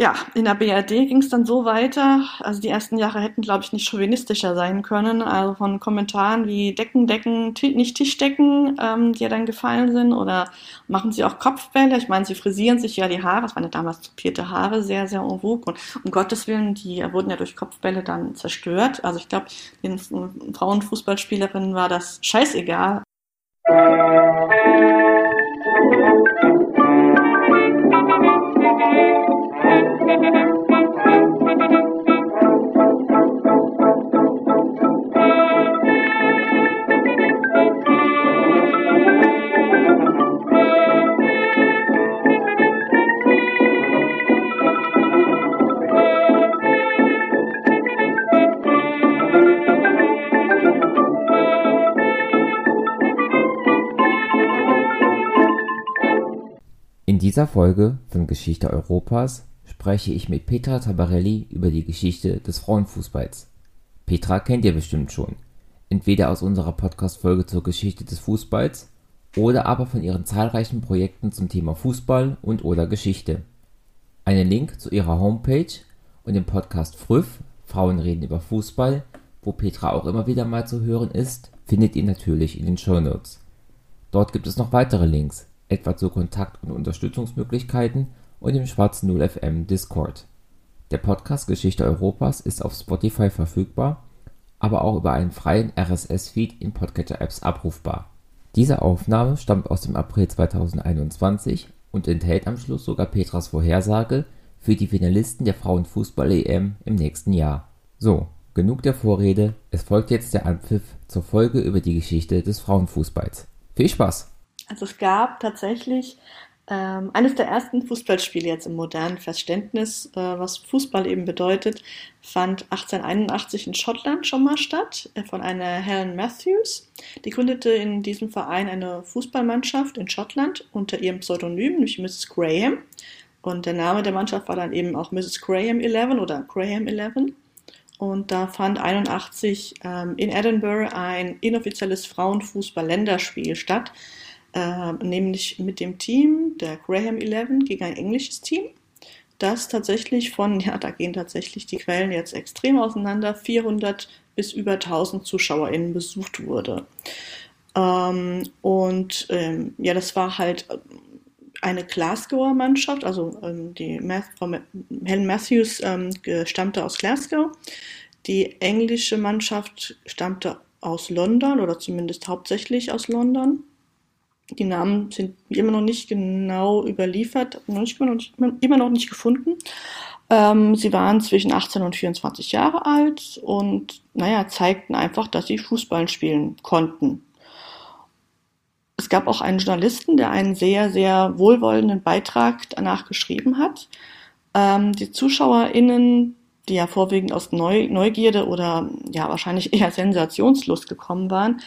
ja, in der BRD ging es dann so weiter. Also die ersten Jahre hätten, glaube ich, nicht chauvinistischer sein können. Also von Kommentaren wie Decken, Decken, nicht Tischdecken, ähm, die ja dann gefallen sind. Oder machen sie auch Kopfbälle. Ich meine, sie frisieren sich ja die Haare. Das waren ja damals tupierte Haare, sehr, sehr en vogue. Und um Gottes Willen, die wurden ja durch Kopfbälle dann zerstört. Also ich glaube, den Frauenfußballspielerinnen war das scheißegal. Dieser Folge von Geschichte Europas spreche ich mit Petra Tabarelli über die Geschichte des Frauenfußballs. Petra kennt ihr bestimmt schon, entweder aus unserer Podcast-Folge zur Geschichte des Fußballs oder aber von ihren zahlreichen Projekten zum Thema Fußball und oder Geschichte. Einen Link zu ihrer Homepage und dem Podcast Früff, Frauen reden über Fußball, wo Petra auch immer wieder mal zu hören ist, findet ihr natürlich in den Show Notes. Dort gibt es noch weitere Links, etwa zu Kontakt- und Unterstützungsmöglichkeiten und dem Schwarzen 0 FM Discord. Der Podcast Geschichte Europas ist auf Spotify verfügbar, aber auch über einen freien RSS-Feed in Podcatcher-Apps abrufbar. Diese Aufnahme stammt aus dem April 2021 und enthält am Schluss sogar Petras Vorhersage für die Finalisten der Frauenfußball-EM im nächsten Jahr. So, genug der Vorrede, es folgt jetzt der Anpfiff zur Folge über die Geschichte des Frauenfußballs. Viel Spaß! Also es gab tatsächlich ähm, eines der ersten Fußballspiele jetzt im modernen Verständnis, äh, was Fußball eben bedeutet, fand 1881 in Schottland schon mal statt, äh, von einer Helen Matthews. Die gründete in diesem Verein eine Fußballmannschaft in Schottland unter ihrem Pseudonym, nämlich Mrs. Graham. Und der Name der Mannschaft war dann eben auch Mrs. Graham 11 oder Graham 11. Und da fand 81 ähm, in Edinburgh ein inoffizielles Frauenfußball-Länderspiel statt äh, nämlich mit dem Team der Graham 11 gegen ein englisches Team, das tatsächlich von, ja, da gehen tatsächlich die Quellen jetzt extrem auseinander, 400 bis über 1000 ZuschauerInnen besucht wurde. Ähm, und ähm, ja, das war halt eine Glasgower Mannschaft, also ähm, die Frau Helen Matthews ähm, stammte aus Glasgow. Die englische Mannschaft stammte aus London oder zumindest hauptsächlich aus London. Die Namen sind immer noch nicht genau überliefert, immer noch nicht, immer noch nicht gefunden. Ähm, sie waren zwischen 18 und 24 Jahre alt und naja, zeigten einfach, dass sie Fußball spielen konnten. Es gab auch einen Journalisten, der einen sehr, sehr wohlwollenden Beitrag danach geschrieben hat. Ähm, die ZuschauerInnen, die ja vorwiegend aus Neu Neugierde oder ja wahrscheinlich eher Sensationslust gekommen waren,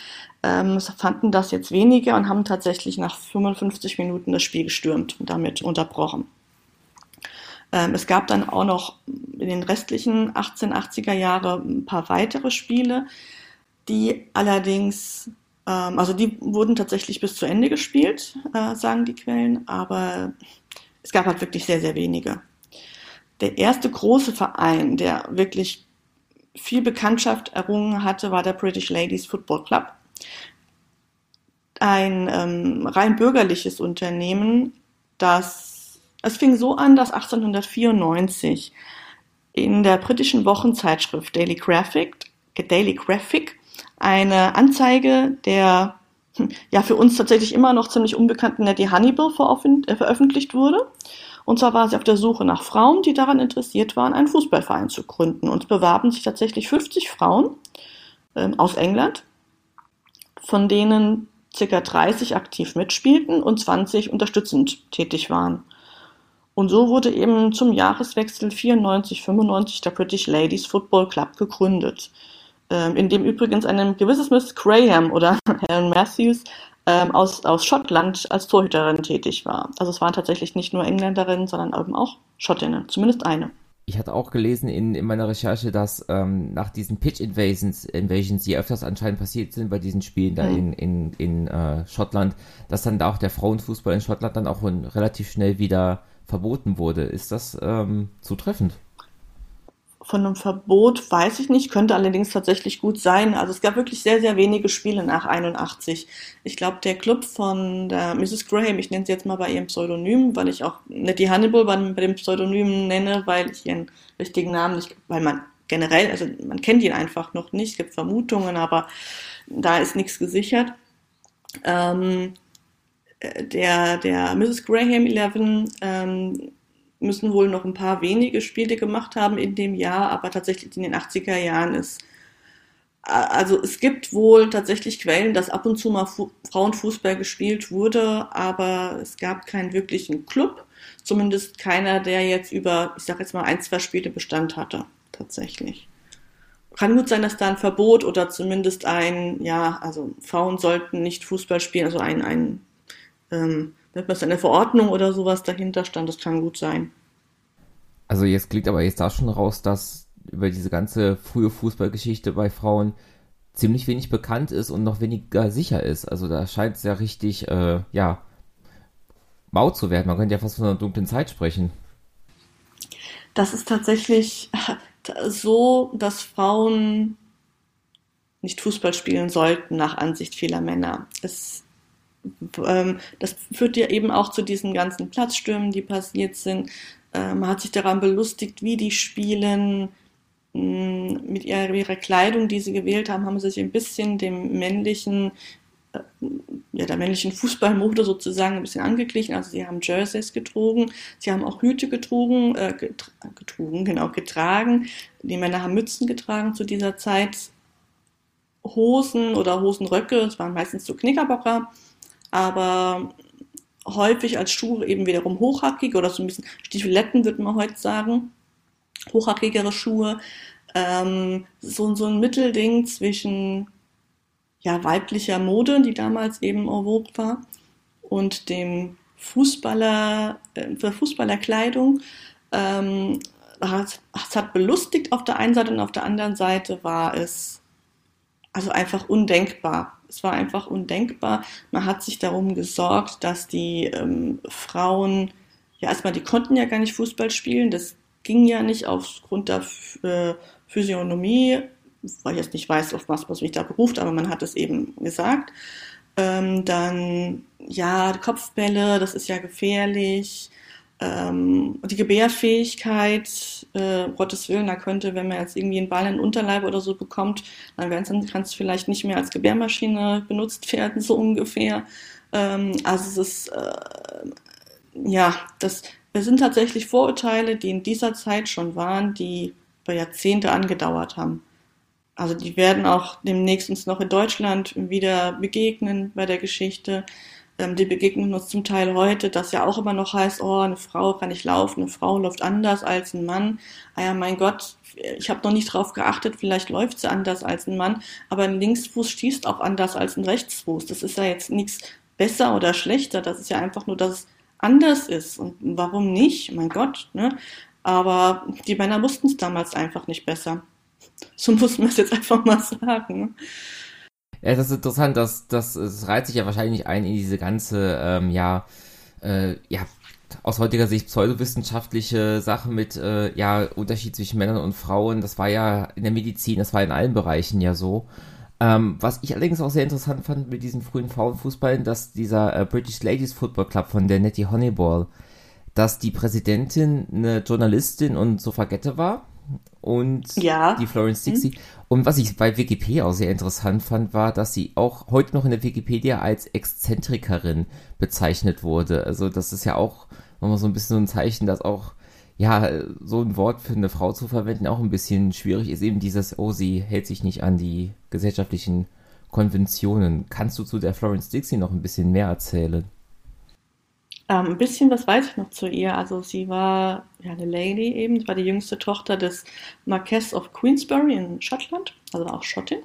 ähm, fanden das jetzt weniger und haben tatsächlich nach 55 Minuten das Spiel gestürmt und damit unterbrochen. Ähm, es gab dann auch noch in den restlichen 1880er Jahre ein paar weitere Spiele, die allerdings, ähm, also die wurden tatsächlich bis zu Ende gespielt, äh, sagen die Quellen, aber es gab halt wirklich sehr, sehr wenige. Der erste große Verein, der wirklich viel Bekanntschaft errungen hatte, war der British Ladies Football Club ein ähm, rein bürgerliches Unternehmen, das es fing so an, dass 1894 in der britischen Wochenzeitschrift Daily Graphic, Daily Graphic eine Anzeige der ja für uns tatsächlich immer noch ziemlich unbekannten Nettie Hannibal äh, veröffentlicht wurde. Und zwar war sie auf der Suche nach Frauen, die daran interessiert waren, einen Fußballverein zu gründen. Und es bewarben sich tatsächlich 50 Frauen ähm, aus England, von denen ca. 30 aktiv mitspielten und 20 unterstützend tätig waren. Und so wurde eben zum Jahreswechsel 94-95 der British Ladies Football Club gegründet, ähm, in dem übrigens eine gewisses Miss Graham oder Helen Matthews ähm, aus, aus Schottland als Torhüterin tätig war. Also es waren tatsächlich nicht nur Engländerinnen, sondern eben auch Schottinnen, zumindest eine ich hatte auch gelesen in, in meiner Recherche, dass ähm, nach diesen Pitch Invasions, Invasions, die öfters anscheinend passiert sind bei diesen Spielen da mhm. in, in, in äh, Schottland, dass dann da auch der Frauenfußball in Schottland dann auch relativ schnell wieder verboten wurde. Ist das ähm, zutreffend? Von einem Verbot weiß ich nicht, könnte allerdings tatsächlich gut sein. Also es gab wirklich sehr, sehr wenige Spiele nach 81. Ich glaube, der Club von der Mrs. Graham, ich nenne sie jetzt mal bei ihrem Pseudonym, weil ich auch nicht die Hannibal bei, bei dem Pseudonym nenne, weil ich ihren richtigen Namen nicht, weil man generell, also man kennt ihn einfach noch nicht, es gibt Vermutungen, aber da ist nichts gesichert. Ähm, der, der Mrs. Graham 11 ähm, müssen wohl noch ein paar wenige Spiele gemacht haben in dem Jahr, aber tatsächlich in den 80er Jahren ist also es gibt wohl tatsächlich Quellen, dass ab und zu mal Fu Frauenfußball gespielt wurde, aber es gab keinen wirklichen Club, zumindest keiner, der jetzt über, ich sag jetzt mal, ein, zwei Spiele Bestand hatte, tatsächlich. Kann gut sein, dass da ein Verbot oder zumindest ein, ja, also Frauen sollten nicht Fußball spielen, also ein, ein ähm, es eine Verordnung oder sowas dahinter stand, das kann gut sein. Also jetzt klingt aber jetzt da schon raus, dass über diese ganze frühe Fußballgeschichte bei Frauen ziemlich wenig bekannt ist und noch weniger sicher ist. Also da scheint es ja richtig, äh, ja, mau zu werden. Man könnte ja fast von einer dunklen Zeit sprechen. Das ist tatsächlich so, dass Frauen nicht Fußball spielen sollten nach Ansicht vieler Männer. Es das führt ja eben auch zu diesen ganzen Platzstürmen, die passiert sind. Äh, man hat sich daran belustigt, wie die spielen. Mm, mit ihrer, ihrer, Kleidung, die sie gewählt haben, haben sie sich ein bisschen dem männlichen, äh, ja, der männlichen Fußballmode sozusagen ein bisschen angeglichen. Also sie haben Jerseys getrogen, sie haben auch Hüte getrogen, äh, getrogen, genau, getragen. Die Männer haben Mützen getragen zu dieser Zeit. Hosen oder Hosenröcke, es waren meistens so Knickerbocker aber häufig als Schuhe eben wiederum hochhackig oder so ein bisschen Stiefeletten, würde man heute sagen. Hochhackigere Schuhe. Ähm, so, so ein Mittelding zwischen ja, weiblicher Mode, die damals eben en vogue war, und dem Fußballer, äh, Fußballerkleidung. Ähm, es hat belustigt auf der einen Seite und auf der anderen Seite war es also einfach undenkbar, es war einfach undenkbar. Man hat sich darum gesorgt, dass die ähm, Frauen, ja erstmal, die konnten ja gar nicht Fußball spielen, das ging ja nicht aufgrund der äh, Physiognomie, weil ich jetzt nicht weiß, auf was, was mich da beruft, aber man hat es eben gesagt. Ähm, dann, ja, Kopfbälle, das ist ja gefährlich ähm, die Gebärfähigkeit, äh, Gottes Willen, da könnte, wenn man jetzt irgendwie einen Ball in den Unterleib oder so bekommt, dann kann es vielleicht nicht mehr als Gebärmaschine benutzt werden, so ungefähr. Ähm, also es ist, äh, ja, das, es sind tatsächlich Vorurteile, die in dieser Zeit schon waren, die über Jahrzehnte angedauert haben. Also die werden auch demnächst uns noch in Deutschland wieder begegnen bei der Geschichte. Ähm, die begegnen uns zum Teil heute, das ja auch immer noch heißt, oh, eine Frau kann nicht laufen, eine Frau läuft anders als ein Mann. Ah ja, mein Gott, ich habe noch nicht drauf geachtet, vielleicht läuft sie anders als ein Mann, aber ein Linksfuß schießt auch anders als ein Rechtsfuß. Das ist ja jetzt nichts besser oder schlechter, das ist ja einfach nur, dass es anders ist. Und warum nicht? Mein Gott, ne? Aber die Männer wussten es damals einfach nicht besser. So muss man es jetzt einfach mal sagen. Ja, das ist interessant, dass das, das reiht sich ja wahrscheinlich ein in diese ganze, ähm, ja, äh, ja, aus heutiger Sicht pseudowissenschaftliche Sache mit, äh, ja, Unterschied zwischen Männern und Frauen. Das war ja in der Medizin, das war in allen Bereichen ja so. Ähm, was ich allerdings auch sehr interessant fand mit diesen frühen Frauenfußballen, dass dieser äh, British Ladies Football Club von der Nettie Honeyball, dass die Präsidentin eine Journalistin und Suffragette war und ja. die Florence Dixie. Hm. Und was ich bei Wikipedia auch sehr interessant fand, war, dass sie auch heute noch in der Wikipedia als Exzentrikerin bezeichnet wurde. Also das ist ja auch nochmal so ein bisschen so ein Zeichen, dass auch ja, so ein Wort für eine Frau zu verwenden auch ein bisschen schwierig ist. Eben dieses, oh, sie hält sich nicht an die gesellschaftlichen Konventionen. Kannst du zu der Florence Dixie noch ein bisschen mehr erzählen? Ähm, ein bisschen was weiß ich noch zu ihr. Also sie war ja eine Lady eben, sie war die jüngste Tochter des Marquess of Queensbury in Schottland, also auch Schottin.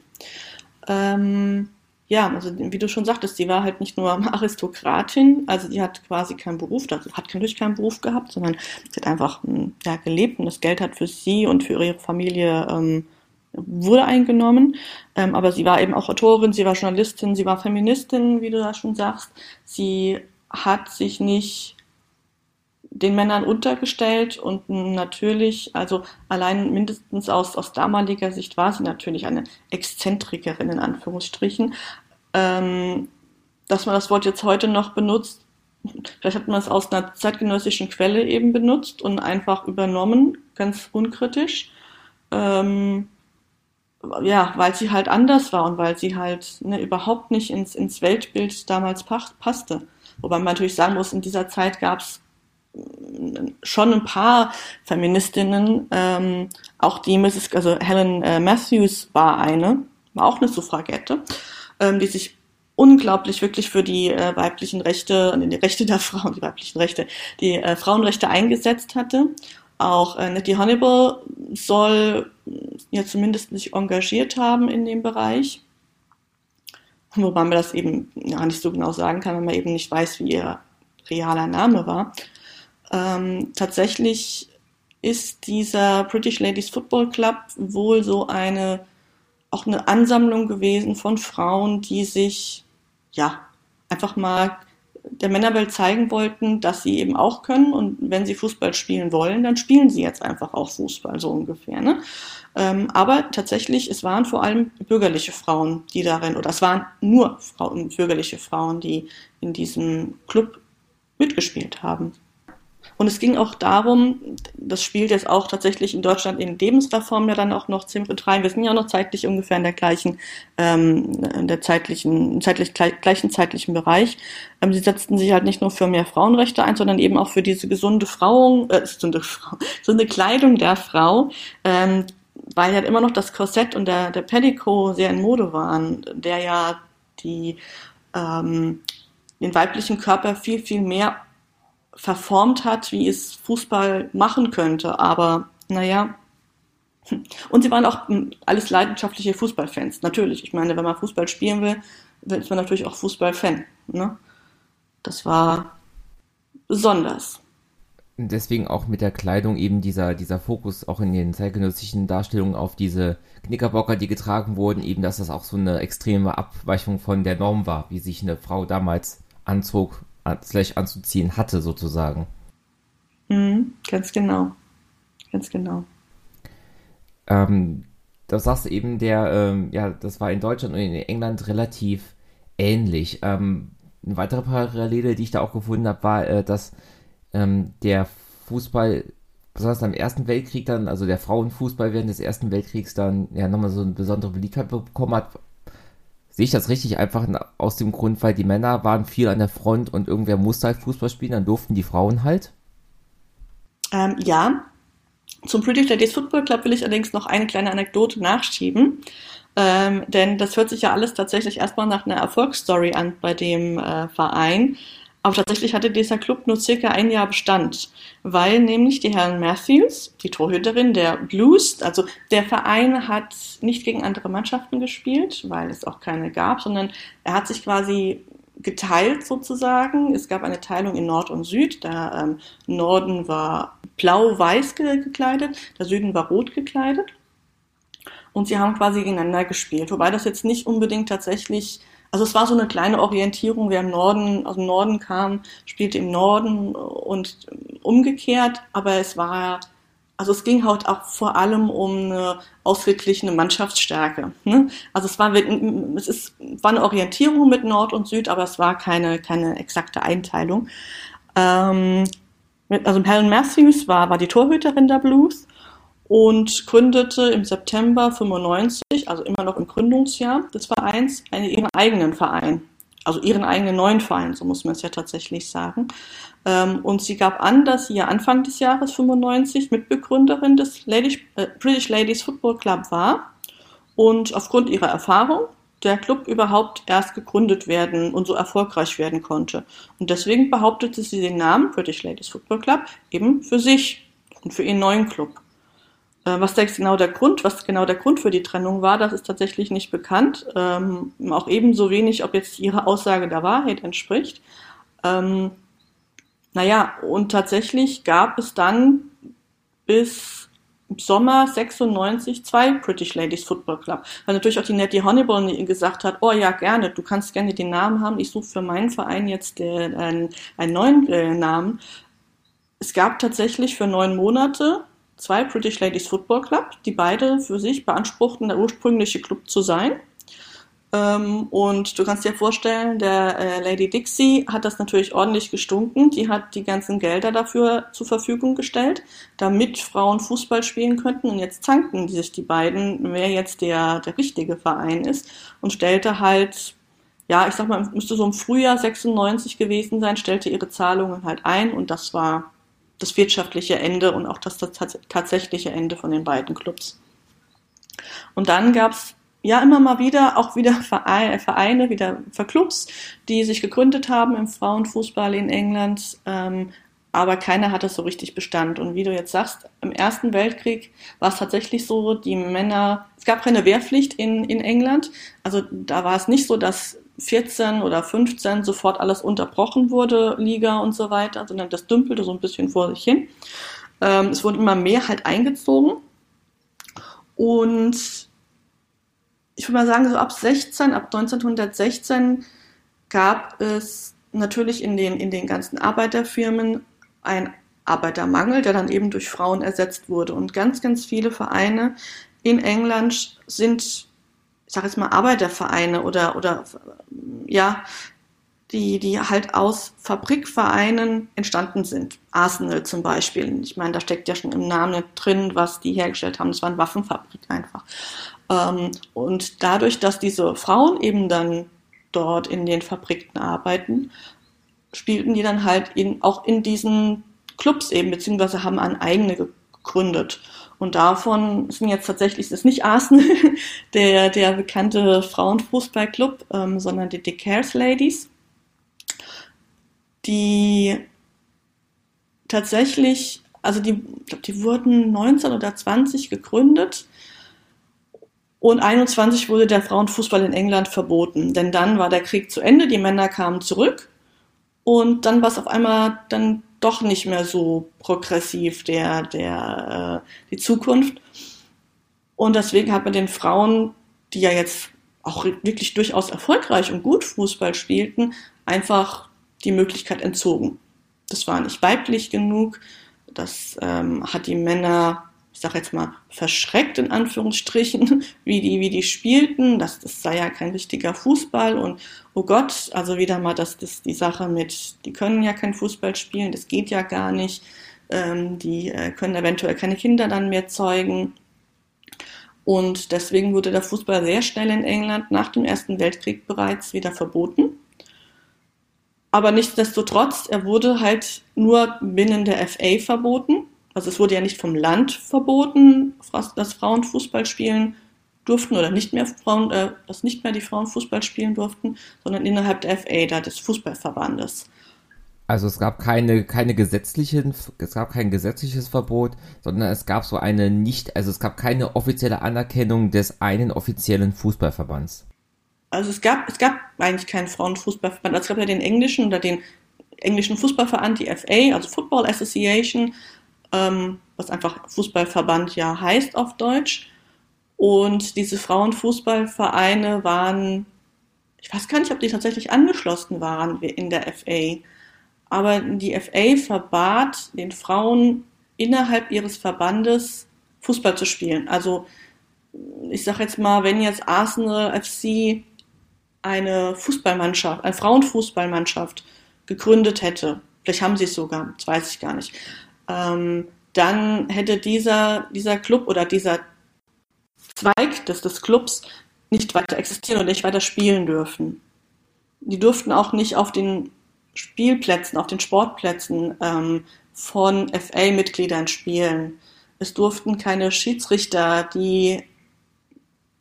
Ähm, ja, also wie du schon sagtest, sie war halt nicht nur Aristokratin, also die hat quasi keinen Beruf, also hat natürlich keinen Beruf gehabt, sondern sie hat einfach hm, ja, gelebt und das Geld hat für sie und für ihre Familie ähm, wurde eingenommen. Ähm, aber sie war eben auch Autorin, sie war Journalistin, sie war Feministin, wie du da schon sagst. Sie hat sich nicht den Männern untergestellt und natürlich, also allein mindestens aus, aus damaliger Sicht war sie natürlich eine Exzentrikerin in Anführungsstrichen. Ähm, dass man das Wort jetzt heute noch benutzt, vielleicht hat man es aus einer zeitgenössischen Quelle eben benutzt und einfach übernommen, ganz unkritisch. Ähm, ja, weil sie halt anders war und weil sie halt ne, überhaupt nicht ins, ins Weltbild damals passte. Wobei man natürlich sagen muss, in dieser Zeit gab es schon ein paar Feministinnen, ähm, auch die Mrs., also Helen äh, Matthews war eine, war auch eine Suffragette, ähm, die sich unglaublich wirklich für die äh, weiblichen Rechte, die Rechte der Frauen, die weiblichen Rechte, die äh, Frauenrechte eingesetzt hatte. Auch äh, Nettie Hannibal soll ja zumindest sich engagiert haben in dem Bereich. Wobei man das eben ja nicht so genau sagen kann, wenn man eben nicht weiß, wie ihr realer Name war. Ähm, tatsächlich ist dieser British Ladies Football Club wohl so eine auch eine Ansammlung gewesen von Frauen, die sich ja einfach mal der Männerwelt zeigen wollten, dass sie eben auch können und wenn sie Fußball spielen wollen, dann spielen sie jetzt einfach auch Fußball so ungefähr. Ne? Ähm, aber tatsächlich, es waren vor allem bürgerliche Frauen, die darin, oder es waren nur Frauen, bürgerliche Frauen, die in diesem Club mitgespielt haben. Und es ging auch darum, das spielt jetzt auch tatsächlich in Deutschland in Lebensreform ja dann auch noch ziemlich rein. Wir sind ja auch noch zeitlich ungefähr in der gleichen, ähm, in der zeitlichen, zeitlich gleichen zeitlichen Bereich. Ähm, sie setzten sich halt nicht nur für mehr Frauenrechte ein, sondern eben auch für diese gesunde Frau, äh, gesunde Frau, gesunde Kleidung der Frau, ähm, weil ja immer noch das Korsett und der, der Pellico sehr in Mode waren, der ja die ähm, den weiblichen Körper viel, viel mehr verformt hat, wie es Fußball machen könnte. Aber naja. Und sie waren auch hm, alles leidenschaftliche Fußballfans. Natürlich. Ich meine, wenn man Fußball spielen will, ist man natürlich auch Fußballfan. Ne? Das war besonders. Deswegen auch mit der Kleidung eben dieser, dieser Fokus auch in den zeitgenössischen Darstellungen auf diese Knickerbocker, die getragen wurden, eben, dass das auch so eine extreme Abweichung von der Norm war, wie sich eine Frau damals anzog vielleicht anzuziehen hatte, sozusagen. Mhm, ganz genau. Ganz genau. Ähm, da sagst du eben, der, ähm, ja, das war in Deutschland und in England relativ ähnlich. Ähm, eine weitere Parallele, die ich da auch gefunden habe, war, äh, dass ähm, der Fußball, besonders am Ersten Weltkrieg dann, also der Frauenfußball während des Ersten Weltkriegs dann ja nochmal so eine besondere Beliebtheit bekommen hat, Sehe ich das richtig? Einfach aus dem Grund, weil die Männer waren viel an der Front und irgendwer musste halt Fußball spielen, dann durften die Frauen halt? Ähm, ja. Zum British Ladies Football Club will ich allerdings noch eine kleine Anekdote nachschieben. Ähm, denn das hört sich ja alles tatsächlich erstmal nach einer Erfolgsstory an bei dem äh, Verein. Aber tatsächlich hatte dieser Club nur circa ein Jahr Bestand, weil nämlich die Helen Matthews, die Torhüterin der Blues, also der Verein hat nicht gegen andere Mannschaften gespielt, weil es auch keine gab, sondern er hat sich quasi geteilt sozusagen. Es gab eine Teilung in Nord und Süd. Der ähm, Norden war blau-weiß gekleidet, der Süden war rot gekleidet. Und sie haben quasi gegeneinander gespielt, wobei das jetzt nicht unbedingt tatsächlich also es war so eine kleine Orientierung, wer im Norden, aus dem Norden kam, spielte im Norden und umgekehrt, aber es war, also es ging halt auch vor allem um eine ausgeglichene Mannschaftsstärke. Ne? Also es war, es ist, war eine Orientierung mit Nord und Süd, aber es war keine, keine exakte Einteilung. Ähm, also Helen Matthews war, war die Torhüterin der Blues und gründete im September 95, also immer noch im Gründungsjahr des Vereins, einen, ihren eigenen Verein. Also ihren eigenen neuen Verein, so muss man es ja tatsächlich sagen. Ähm, und sie gab an, dass sie ja Anfang des Jahres 95 Mitbegründerin des äh, British Ladies Football Club war und aufgrund ihrer Erfahrung der Club überhaupt erst gegründet werden und so erfolgreich werden konnte. Und deswegen behauptete sie den Namen British Ladies Football Club eben für sich und für ihren neuen Club. Äh, was genau der Grund, was genau der Grund für die Trennung war, das ist tatsächlich nicht bekannt. Ähm, auch ebenso wenig, ob jetzt ihre Aussage der Wahrheit entspricht. Ähm, naja, und tatsächlich gab es dann bis Sommer 96 zwei British Ladies Football Club. Weil natürlich auch die Nettie Honeyball gesagt hat, oh ja, gerne, du kannst gerne den Namen haben, ich suche für meinen Verein jetzt äh, einen, einen neuen äh, Namen. es gab tatsächlich für neun Monate zwei British Ladies Football Club, die beide für sich beanspruchten, der ursprüngliche Club zu sein. Ähm, und du kannst dir vorstellen, der äh, Lady Dixie hat das natürlich ordentlich gestunken. Die hat die ganzen Gelder dafür zur Verfügung gestellt, damit Frauen Fußball spielen könnten. Und jetzt zanken sich die beiden, wer jetzt der, der richtige Verein ist. Und stellte halt, ja, ich sag mal, müsste so im Frühjahr 96 gewesen sein, stellte ihre Zahlungen halt ein. Und das war das wirtschaftliche Ende und auch das, das tatsächliche Ende von den beiden Clubs. Und dann gab's ja immer mal wieder auch wieder Vereine, Vereine wieder Clubs, die sich gegründet haben im Frauenfußball in England. Ähm, aber keiner hat das so richtig Bestand. Und wie du jetzt sagst, im Ersten Weltkrieg war es tatsächlich so, die Männer, es gab keine Wehrpflicht in, in England. Also da war es nicht so, dass 14 oder 15 sofort alles unterbrochen wurde, Liga und so weiter, sondern das dümpelte so ein bisschen vor sich hin. Ähm, es wurden immer mehr halt eingezogen. Und ich würde mal sagen, so ab 16, ab 1916 gab es natürlich in den, in den ganzen Arbeiterfirmen einen Arbeitermangel, der dann eben durch Frauen ersetzt wurde. Und ganz, ganz viele Vereine in England sind, ich sage jetzt mal, Arbeitervereine oder, oder ja, die, die halt aus Fabrikvereinen entstanden sind. Arsenal zum Beispiel. Ich meine, da steckt ja schon im Namen drin, was die hergestellt haben. Das war eine Waffenfabrik einfach. Ähm, und dadurch, dass diese Frauen eben dann dort in den Fabriken arbeiten, spielten die dann halt in, auch in diesen Clubs eben, beziehungsweise haben an eigene gegründet. Und davon sind jetzt tatsächlich, das ist nicht Arsenal, der, der bekannte Frauenfußballclub, ähm, sondern die Dick Cares Ladies, die tatsächlich, also die, ich glaube, die wurden 19 oder 20 gegründet und 21 wurde der Frauenfußball in England verboten, denn dann war der Krieg zu Ende, die Männer kamen zurück und dann war es auf einmal dann doch nicht mehr so progressiv der der äh, die Zukunft und deswegen hat man den Frauen, die ja jetzt auch wirklich durchaus erfolgreich und gut Fußball spielten, einfach die Möglichkeit entzogen. Das war nicht weiblich genug, das ähm, hat die Männer ich sage jetzt mal, verschreckt in Anführungsstrichen, wie die, wie die spielten. Das, das sei ja kein richtiger Fußball und oh Gott, also wieder mal das, das die Sache mit, die können ja kein Fußball spielen, das geht ja gar nicht. Ähm, die äh, können eventuell keine Kinder dann mehr zeugen. Und deswegen wurde der Fußball sehr schnell in England nach dem Ersten Weltkrieg bereits wieder verboten. Aber nichtsdestotrotz, er wurde halt nur binnen der FA verboten. Also es wurde ja nicht vom Land verboten, dass Frauen Fußball spielen durften oder nicht mehr Frauen, äh, dass nicht mehr die Frauen Fußball spielen durften, sondern innerhalb der FA, da des Fußballverbandes. Also es gab keine, keine gesetzlichen, es gab kein gesetzliches Verbot, sondern es gab so eine nicht, also es gab keine offizielle Anerkennung des einen offiziellen Fußballverbands. Also es gab, es gab eigentlich keinen Frauenfußballverband. Also es gab ja den englischen oder den englischen Fußballverband, die FA, also Football Association, ähm, was einfach Fußballverband ja heißt auf Deutsch. Und diese Frauenfußballvereine waren, ich weiß gar nicht, ob die tatsächlich angeschlossen waren in der FA, aber die FA verbat den Frauen innerhalb ihres Verbandes Fußball zu spielen. Also ich sage jetzt mal, wenn jetzt Arsenal FC eine Fußballmannschaft, eine Frauenfußballmannschaft gegründet hätte, vielleicht haben sie es sogar, das weiß ich gar nicht, ähm, dann hätte dieser, dieser Club oder dieser Zweig des, des Clubs nicht weiter existieren und nicht weiter spielen dürfen. Die durften auch nicht auf den Spielplätzen, auf den Sportplätzen ähm, von FA-Mitgliedern spielen. Es durften keine Schiedsrichter, die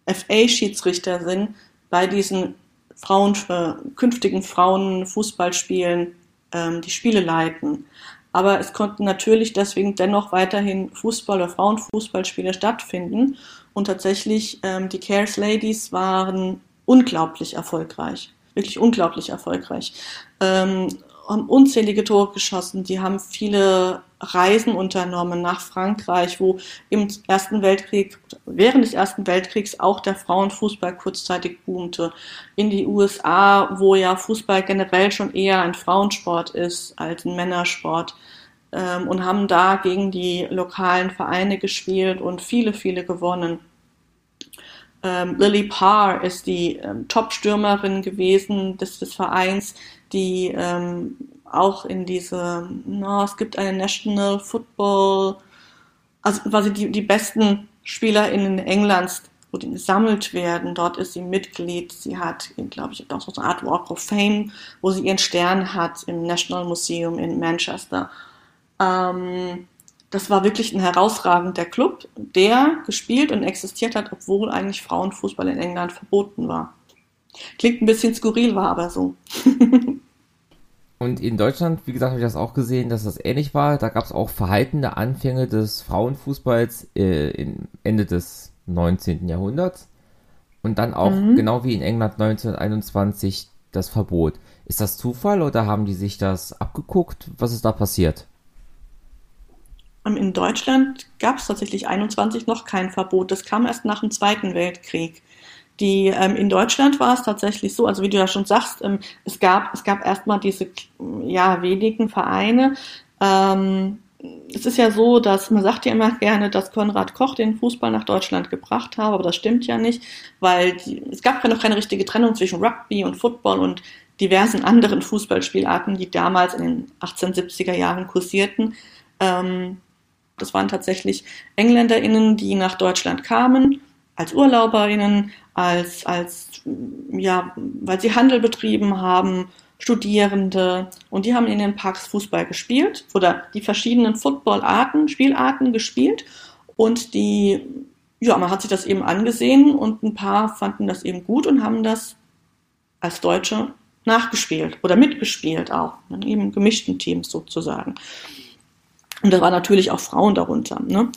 FA-Schiedsrichter sind, bei diesen Frauen, äh, künftigen Frauenfußballspielen ähm, die Spiele leiten aber es konnten natürlich deswegen dennoch weiterhin Fußball- oder Frauenfußballspiele stattfinden. Und tatsächlich, ähm, die Cares Ladies waren unglaublich erfolgreich. Wirklich unglaublich erfolgreich. Ähm, haben unzählige Tore geschossen, die haben viele Reisen unternommen nach Frankreich, wo im Ersten Weltkrieg, während des Ersten Weltkriegs auch der Frauenfußball kurzzeitig boomte. In die USA, wo ja Fußball generell schon eher ein Frauensport ist als ein Männersport. ähm, und haben da gegen die lokalen Vereine gespielt und viele, viele gewonnen. Ähm, Lily Parr ist die ähm, Top-Stürmerin gewesen des, des Vereins, die ähm, auch in diese, no, es gibt eine National Football, also quasi die, die besten SpielerInnen Englands, wo die gesammelt werden. Dort ist sie Mitglied. Sie hat, glaube ich, auch so eine Art Walk of Fame, wo sie ihren Stern hat im National Museum in Manchester. Ähm, das war wirklich ein herausragender Club, der gespielt und existiert hat, obwohl eigentlich Frauenfußball in England verboten war. Klingt ein bisschen skurril, war aber so. und in Deutschland, wie gesagt, habe ich das auch gesehen, dass das ähnlich war. Da gab es auch verhaltene Anfänge des Frauenfußballs äh, Ende des 19. Jahrhunderts. Und dann auch, mhm. genau wie in England 1921, das Verbot. Ist das Zufall oder haben die sich das abgeguckt? Was ist da passiert? Ähm, in Deutschland gab es tatsächlich 21 noch kein Verbot. Das kam erst nach dem Zweiten Weltkrieg. Die, ähm, in Deutschland war es tatsächlich so, also wie du ja schon sagst, ähm, es gab, es gab erstmal diese, ja, wenigen Vereine. Ähm, es ist ja so, dass man sagt ja immer gerne, dass Konrad Koch den Fußball nach Deutschland gebracht habe, aber das stimmt ja nicht, weil die, es gab ja noch keine richtige Trennung zwischen Rugby und Football und diversen anderen Fußballspielarten, die damals in den 1870er Jahren kursierten. Ähm, das waren tatsächlich EngländerInnen, die nach Deutschland kamen, als UrlauberInnen, als, als, ja, weil sie Handel betrieben haben, Studierende und die haben in den Parks Fußball gespielt oder die verschiedenen Footballarten, Spielarten gespielt und die, ja, man hat sich das eben angesehen und ein paar fanden das eben gut und haben das als Deutsche nachgespielt oder mitgespielt auch, in eben gemischten Teams sozusagen. Und da waren natürlich auch Frauen darunter. Ne?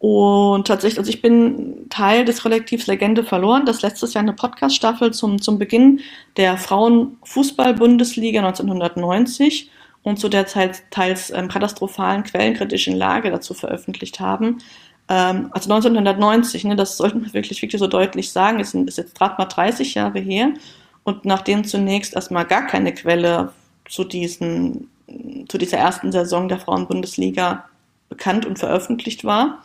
Und tatsächlich, also ich bin Teil des Kollektivs Legende verloren, das letztes Jahr eine Podcast-Staffel zum, zum Beginn der Frauenfußball-Bundesliga 1990 und zu der teils, teils ähm, katastrophalen quellenkritischen Lage dazu veröffentlicht haben. Ähm, also 1990, ne, das sollten wir wirklich, wirklich so deutlich sagen, ist, ist jetzt gerade mal 30 Jahre her. Und nachdem zunächst erstmal gar keine Quelle zu diesen zu dieser ersten Saison der Frauenbundesliga bekannt und veröffentlicht war,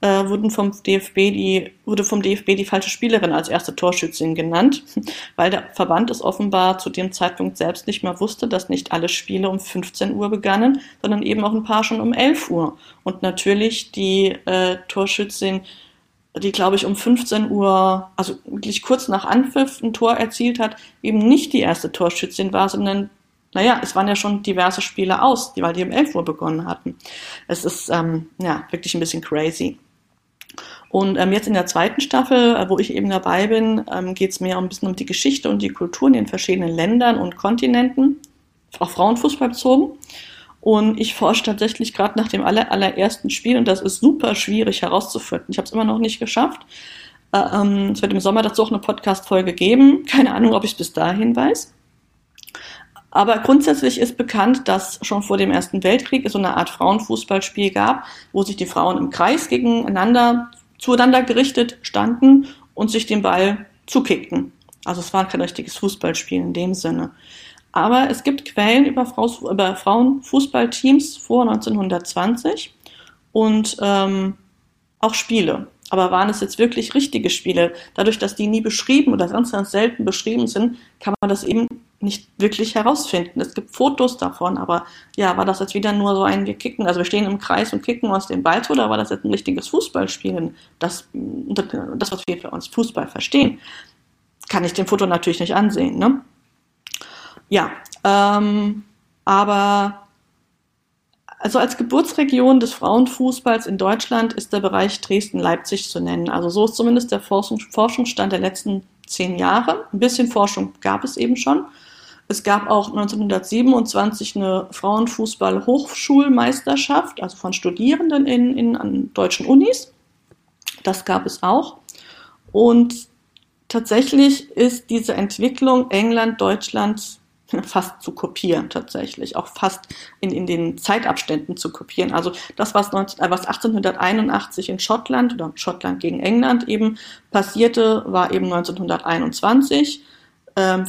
äh, wurden vom DFB die, wurde vom DFB die falsche Spielerin als erste Torschützin genannt, weil der Verband es offenbar zu dem Zeitpunkt selbst nicht mehr wusste, dass nicht alle Spiele um 15 Uhr begannen, sondern eben auch ein paar schon um 11 Uhr. Und natürlich die äh, Torschützin, die glaube ich um 15 Uhr, also wirklich kurz nach Anpfiff ein Tor erzielt hat, eben nicht die erste Torschützin war, sondern naja, es waren ja schon diverse Spiele aus, die, weil die um 11 Uhr begonnen hatten. Es ist ähm, ja wirklich ein bisschen crazy. Und ähm, jetzt in der zweiten Staffel, äh, wo ich eben dabei bin, ähm, geht es mehr ein bisschen um die Geschichte und die Kultur in den verschiedenen Ländern und Kontinenten, auch Frauenfußball bezogen. Und ich forsche tatsächlich gerade nach dem aller, allerersten Spiel und das ist super schwierig herauszufinden. Ich habe es immer noch nicht geschafft. Äh, ähm, es wird im Sommer dazu auch eine Podcast-Folge geben. Keine Ahnung, ob ich es bis dahin weiß. Aber grundsätzlich ist bekannt, dass schon vor dem Ersten Weltkrieg es so eine Art Frauenfußballspiel gab, wo sich die Frauen im Kreis gegeneinander, zueinander gerichtet standen und sich den Ball zukickten. Also es war kein richtiges Fußballspiel in dem Sinne. Aber es gibt Quellen über, über Frauenfußballteams vor 1920 und ähm, auch Spiele. Aber waren es jetzt wirklich richtige Spiele? Dadurch, dass die nie beschrieben oder ganz, ganz selten beschrieben sind, kann man das eben nicht wirklich herausfinden. Es gibt Fotos davon, aber ja, war das jetzt wieder nur so ein, wir kicken, also wir stehen im Kreis und kicken uns den Ball zu, oder war das jetzt ein richtiges Fußballspielen? Das, das, was wir für uns Fußball verstehen, kann ich dem Foto natürlich nicht ansehen, ne? Ja, ähm, aber also als Geburtsregion des Frauenfußballs in Deutschland ist der Bereich Dresden-Leipzig zu nennen. Also so ist zumindest der Forschungsstand der letzten zehn Jahre. Ein bisschen Forschung gab es eben schon. Es gab auch 1927 eine Frauenfußball-Hochschulmeisterschaft, also von Studierenden in, in, an deutschen Unis. Das gab es auch. Und tatsächlich ist diese Entwicklung England, Deutschland fast zu kopieren tatsächlich, auch fast in, in den Zeitabständen zu kopieren. Also das, was, 19, was 1881 in Schottland oder Schottland gegen England eben passierte, war eben 1921 ähm,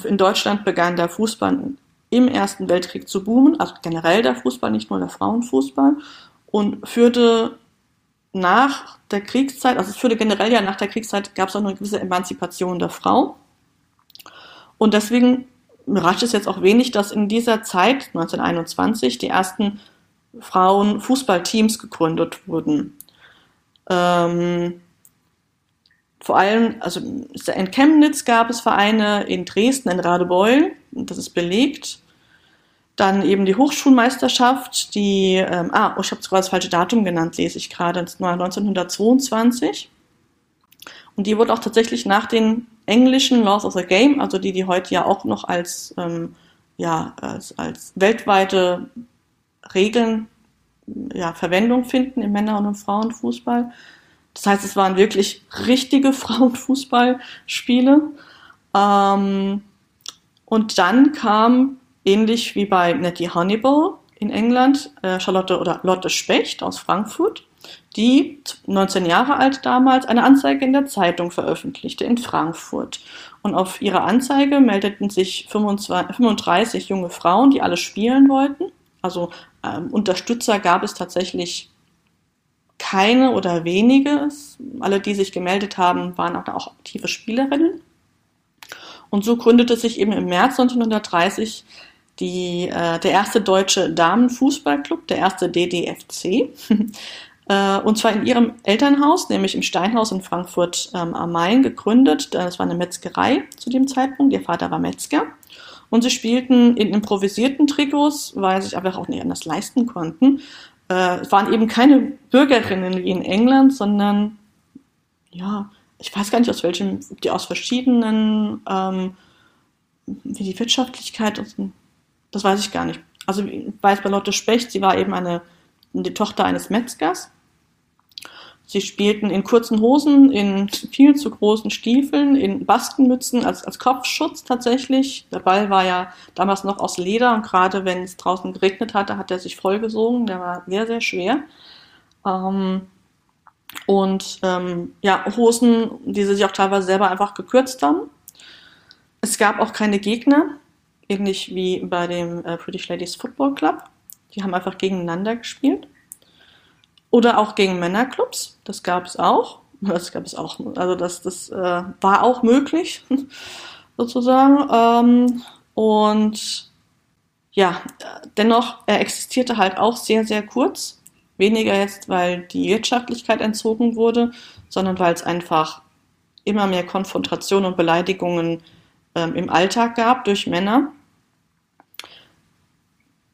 in Deutschland begann der Fußball im Ersten Weltkrieg zu boomen, also generell der Fußball, nicht nur der Frauenfußball, und führte nach der Kriegszeit, also es führte generell ja nach der Kriegszeit, gab es auch eine gewisse Emanzipation der Frau. Und deswegen überrascht es jetzt auch wenig, dass in dieser Zeit, 1921, die ersten Frauen-Fußballteams gegründet wurden. Ähm, vor allem, also in Chemnitz gab es Vereine, in Dresden, in Radebeul, das ist belegt. Dann eben die Hochschulmeisterschaft, die, ähm, ah, oh, ich habe sogar das falsche Datum genannt, lese ich gerade, 1922. Und die wurde auch tatsächlich nach den englischen Laws of the Game, also die, die heute ja auch noch als, ähm, ja, als, als weltweite Regeln ja, Verwendung finden im Männer- und im Frauenfußball. Das heißt, es waren wirklich richtige Frauenfußballspiele. Ähm, und dann kam, ähnlich wie bei Nettie Honeyball in England, äh, Charlotte oder Lotte Specht aus Frankfurt, die 19 Jahre alt damals eine Anzeige in der Zeitung veröffentlichte in Frankfurt. Und auf ihre Anzeige meldeten sich 25, 35 junge Frauen, die alle spielen wollten. Also ähm, Unterstützer gab es tatsächlich keine oder wenige. Alle, die sich gemeldet haben, waren auch, aktive Spielerinnen. Und so gründete sich eben im März 1930 die, äh, der erste deutsche Damenfußballclub, der erste DDFC. äh, und zwar in ihrem Elternhaus, nämlich im Steinhaus in Frankfurt ähm, am Main gegründet. Das war eine Metzgerei zu dem Zeitpunkt. Ihr Vater war Metzger. Und sie spielten in improvisierten Trikots, weil sie sich einfach auch nicht anders leisten konnten. Äh, es waren eben keine Bürgerinnen wie in England, sondern ja, ich weiß gar nicht aus welchem, die aus verschiedenen, ähm, wie die Wirtschaftlichkeit, das weiß ich gar nicht. Also ich weiß bei Lotte Specht, sie war eben eine, die Tochter eines Metzgers Sie spielten in kurzen Hosen, in viel zu großen Stiefeln, in Baskenmützen als, als Kopfschutz tatsächlich. Der Ball war ja damals noch aus Leder und gerade wenn es draußen geregnet hatte, hat er sich vollgesogen. Der war sehr, sehr schwer. Ähm, und ähm, ja, Hosen, die sie sich auch teilweise selber einfach gekürzt haben. Es gab auch keine Gegner, ähnlich wie bei dem äh, British Ladies Football Club. Die haben einfach gegeneinander gespielt. Oder auch gegen Männerclubs, das gab es auch. Das gab es auch, also das, das äh, war auch möglich, sozusagen. Ähm, und ja, dennoch, er existierte halt auch sehr, sehr kurz. Weniger jetzt, weil die Wirtschaftlichkeit entzogen wurde, sondern weil es einfach immer mehr Konfrontation und Beleidigungen ähm, im Alltag gab durch Männer.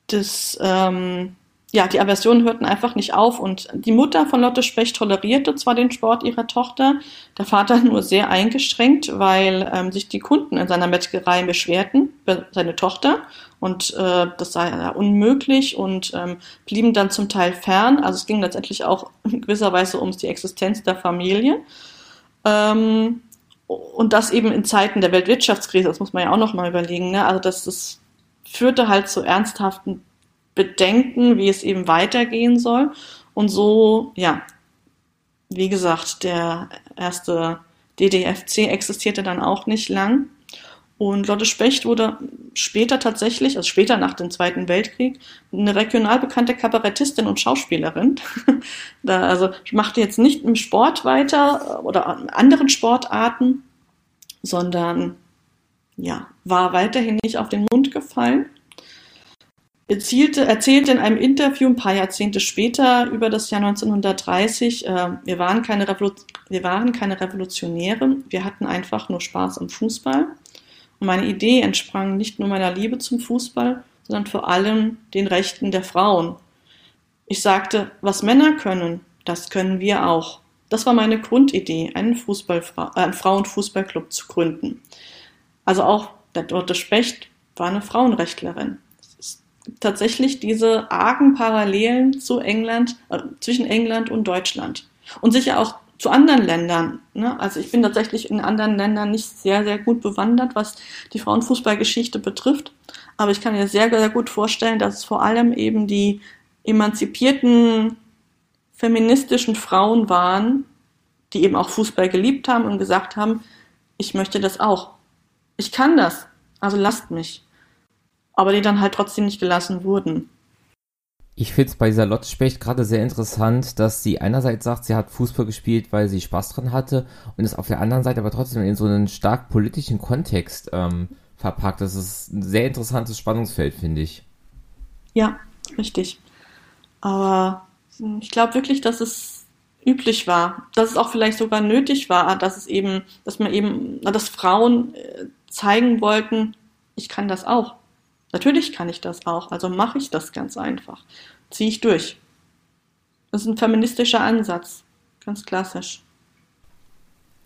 Das ähm, ja, die Aversionen hörten einfach nicht auf und die Mutter von Lotte Specht tolerierte zwar den Sport ihrer Tochter, der Vater nur sehr eingeschränkt, weil ähm, sich die Kunden in seiner Metzgerei beschwerten über seine Tochter und äh, das sei ja unmöglich und ähm, blieben dann zum Teil fern. Also es ging letztendlich auch in gewisser Weise um die Existenz der Familie. Ähm, und das eben in Zeiten der Weltwirtschaftskrise, das muss man ja auch nochmal überlegen. Ne? Also das, das führte halt zu ernsthaften bedenken, wie es eben weitergehen soll. Und so, ja, wie gesagt, der erste DDFC existierte dann auch nicht lang. Und Lotte Specht wurde später tatsächlich, also später nach dem Zweiten Weltkrieg, eine regional bekannte Kabarettistin und Schauspielerin. da, also machte jetzt nicht im Sport weiter oder anderen Sportarten, sondern ja, war weiterhin nicht auf den Mund gefallen erzielte, erzählte in einem Interview ein paar Jahrzehnte später über das Jahr 1930, äh, wir, waren keine wir waren keine Revolutionäre, wir hatten einfach nur Spaß am Fußball. Und meine Idee entsprang nicht nur meiner Liebe zum Fußball, sondern vor allem den Rechten der Frauen. Ich sagte, was Männer können, das können wir auch. Das war meine Grundidee, einen, Fußball, äh, einen Frauenfußballclub zu gründen. Also auch der Dorte Specht war eine Frauenrechtlerin tatsächlich diese argen Parallelen zu England, äh, zwischen England und Deutschland. Und sicher auch zu anderen Ländern. Ne? Also ich bin tatsächlich in anderen Ländern nicht sehr, sehr gut bewandert, was die Frauenfußballgeschichte betrifft. Aber ich kann mir sehr, sehr gut vorstellen, dass es vor allem eben die emanzipierten feministischen Frauen waren, die eben auch Fußball geliebt haben und gesagt haben, ich möchte das auch. Ich kann das. Also lasst mich. Aber die dann halt trotzdem nicht gelassen wurden. Ich finde es bei dieser Lotte Specht gerade sehr interessant, dass sie einerseits sagt, sie hat Fußball gespielt, weil sie Spaß dran hatte und es auf der anderen Seite aber trotzdem in so einen stark politischen Kontext ähm, verpackt. Das ist ein sehr interessantes Spannungsfeld, finde ich. Ja, richtig. Aber ich glaube wirklich, dass es üblich war, dass es auch vielleicht sogar nötig war, dass es eben, dass man eben, dass Frauen äh, zeigen wollten, ich kann das auch. Natürlich kann ich das auch, also mache ich das ganz einfach. Ziehe ich durch. Das ist ein feministischer Ansatz, ganz klassisch.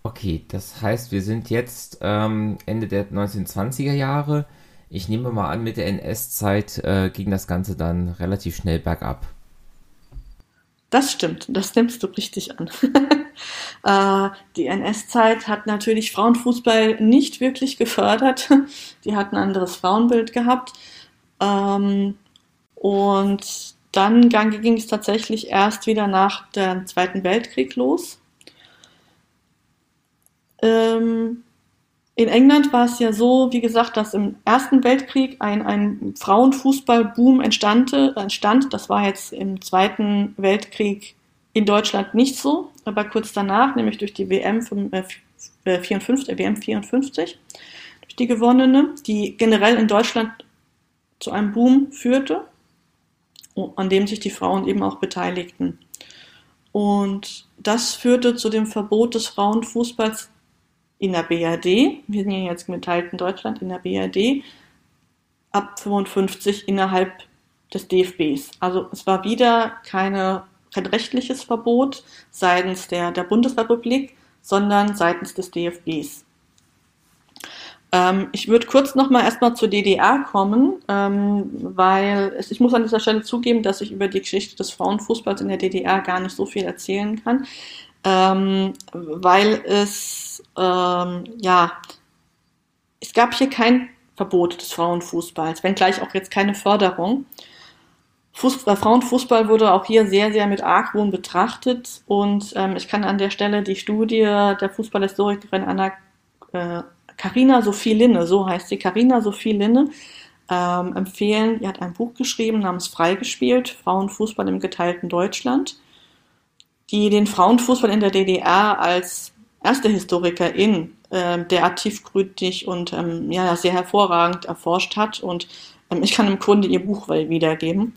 Okay, das heißt, wir sind jetzt ähm, Ende der 1920er Jahre. Ich nehme mal an, mit der NS-Zeit äh, ging das Ganze dann relativ schnell bergab. Das stimmt, das nimmst du richtig an. äh, die NS-Zeit hat natürlich Frauenfußball nicht wirklich gefördert. Die hat ein anderes Frauenbild gehabt. Ähm, und dann ging es tatsächlich erst wieder nach dem Zweiten Weltkrieg los. Ähm, in England war es ja so, wie gesagt, dass im Ersten Weltkrieg ein, ein Frauenfußballboom entstand, entstand. Das war jetzt im Zweiten Weltkrieg in Deutschland nicht so, aber kurz danach, nämlich durch die WM 54, äh, WM 54, durch die gewonnene, die generell in Deutschland zu einem Boom führte, an dem sich die Frauen eben auch beteiligten. Und das führte zu dem Verbot des Frauenfußballs in der BRD, wir sind ja jetzt geteilt in Deutschland, in der BRD, ab 55 innerhalb des DFBs. Also es war wieder keine, kein rechtliches Verbot seitens der, der Bundesrepublik, sondern seitens des DFBs. Ähm, ich würde kurz nochmal erstmal zur DDR kommen, ähm, weil es, ich muss an dieser Stelle zugeben, dass ich über die Geschichte des Frauenfußballs in der DDR gar nicht so viel erzählen kann, ähm, weil es ähm, ja, es gab hier kein Verbot des Frauenfußballs, wenngleich auch jetzt keine Förderung. Fußball, Frauenfußball wurde auch hier sehr, sehr mit Argwohn betrachtet und ähm, ich kann an der Stelle die Studie der Fußballhistorikerin Anna äh, Carina Sophie Linne, so heißt sie, Carina Sophie Linne, ähm, empfehlen. Die hat ein Buch geschrieben namens Freigespielt, Frauenfußball im geteilten Deutschland, die den Frauenfußball in der DDR als erste Historikerin, äh, der tiefgründig und ähm, ja, sehr hervorragend erforscht hat. Und ähm, ich kann im Grunde ihr Buch wiedergeben.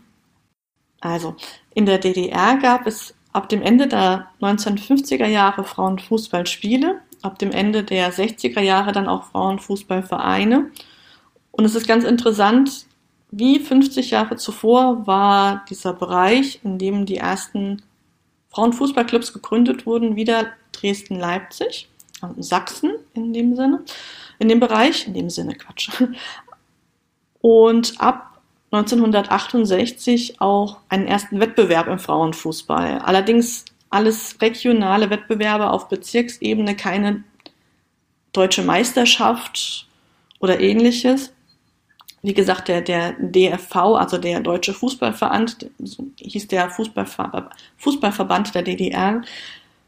Also, in der DDR gab es ab dem Ende der 1950er Jahre Frauenfußballspiele, ab dem Ende der 60er Jahre dann auch Frauenfußballvereine. Und es ist ganz interessant, wie 50 Jahre zuvor war dieser Bereich, in dem die ersten Frauenfußballclubs gegründet wurden, wieder Dresden-Leipzig, Sachsen in dem Sinne, in dem Bereich, in dem Sinne Quatsch. Und ab 1968 auch einen ersten Wettbewerb im Frauenfußball. Allerdings alles regionale Wettbewerbe auf Bezirksebene, keine deutsche Meisterschaft oder ähnliches. Wie gesagt, der, der DFV, also der Deutsche Fußballverband, hieß der Fußballver Fußballverband der DDR,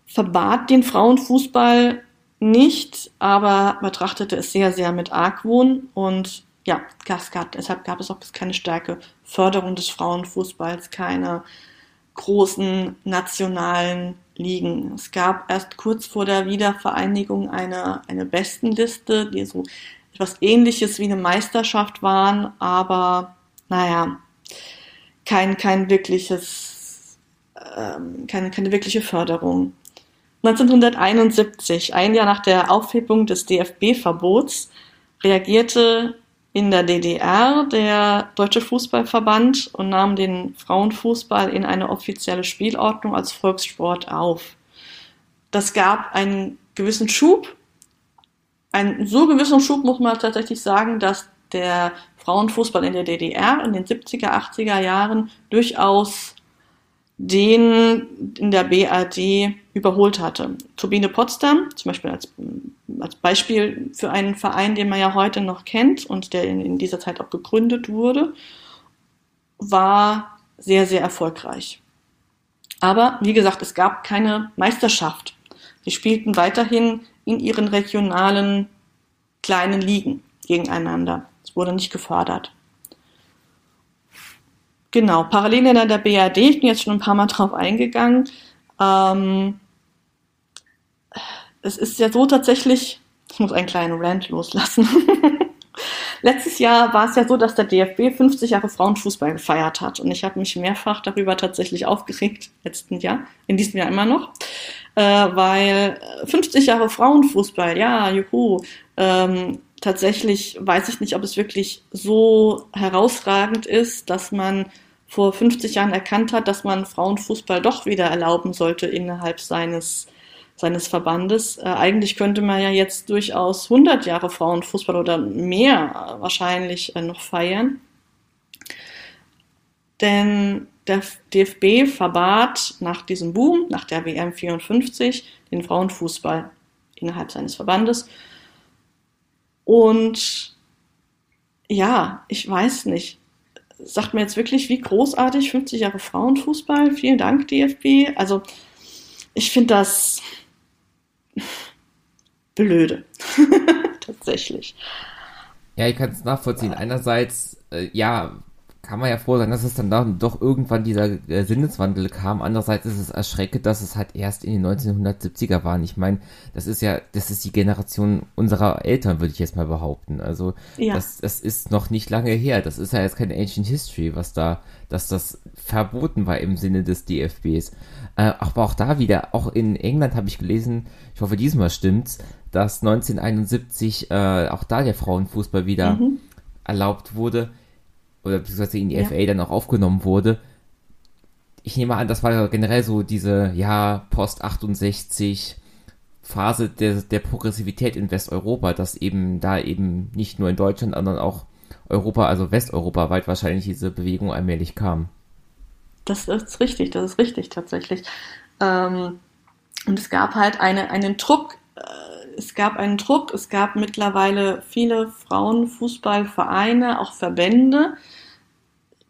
verbat den Frauenfußball nicht, aber betrachtete es sehr, sehr mit Argwohn und ja, gab, deshalb gab es auch keine starke Förderung des Frauenfußballs, keine großen nationalen Ligen. Es gab erst kurz vor der Wiedervereinigung eine, eine Bestenliste, die so etwas ähnliches wie eine Meisterschaft waren, aber naja, kein, kein wirkliches, ähm, keine, keine wirkliche Förderung. 1971, ein Jahr nach der Aufhebung des DFB-Verbots, reagierte in der DDR der Deutsche Fußballverband und nahm den Frauenfußball in eine offizielle Spielordnung als Volkssport auf. Das gab einen gewissen Schub, einen so gewissen Schub muss man tatsächlich sagen, dass der Frauenfußball in der DDR in den 70er, 80er Jahren durchaus den in der BRD überholt hatte. Turbine Potsdam, zum Beispiel als, als Beispiel für einen Verein, den man ja heute noch kennt und der in, in dieser Zeit auch gegründet wurde, war sehr, sehr erfolgreich. Aber wie gesagt, es gab keine Meisterschaft. Sie spielten weiterhin in ihren regionalen kleinen Ligen gegeneinander. Es wurde nicht gefördert. Genau, Parallelländer der BRD, ich bin jetzt schon ein paar Mal drauf eingegangen. Ähm, es ist ja so tatsächlich, ich muss einen kleinen Rant loslassen. Letztes Jahr war es ja so, dass der DFB 50 Jahre Frauenfußball gefeiert hat. Und ich habe mich mehrfach darüber tatsächlich aufgeregt, letzten Jahr, in diesem Jahr immer noch. Äh, weil 50 Jahre Frauenfußball, ja, juhu. Ähm, tatsächlich weiß ich nicht, ob es wirklich so herausragend ist, dass man vor 50 Jahren erkannt hat, dass man Frauenfußball doch wieder erlauben sollte innerhalb seines seines Verbandes. Äh, eigentlich könnte man ja jetzt durchaus 100 Jahre Frauenfußball oder mehr wahrscheinlich äh, noch feiern. Denn der DFB verbat nach diesem Boom, nach der WM 54, den Frauenfußball innerhalb seines Verbandes. Und ja, ich weiß nicht. Sagt mir jetzt wirklich, wie großartig 50 Jahre Frauenfußball. Vielen Dank, DFB. Also, ich finde das, blöde. Tatsächlich. Ja, ich kann es nachvollziehen. Einerseits, äh, ja, kann man ja froh sein, dass es dann doch irgendwann dieser äh, Sinneswandel kam. Andererseits ist es erschreckend, dass es halt erst in den 1970er waren. Ich meine, das ist ja, das ist die Generation unserer Eltern, würde ich jetzt mal behaupten. Also ja. das, das ist noch nicht lange her. Das ist ja jetzt keine Ancient History, was da, dass das verboten war im Sinne des DFBs. Äh, aber auch da wieder, auch in England habe ich gelesen, ich hoffe diesmal stimmt's, dass 1971 äh, auch da der Frauenfußball wieder mhm. erlaubt wurde oder beziehungsweise in die ja. FA dann auch aufgenommen wurde. Ich nehme an, das war generell so diese, ja, Post 68 Phase der, der Progressivität in Westeuropa, dass eben da eben nicht nur in Deutschland, sondern auch Europa, also Westeuropa weit wahrscheinlich diese Bewegung allmählich kam. Das ist richtig, das ist richtig tatsächlich. Ähm, und es gab halt eine, einen Druck, äh, es gab einen Druck, es gab mittlerweile viele Frauenfußballvereine, auch Verbände,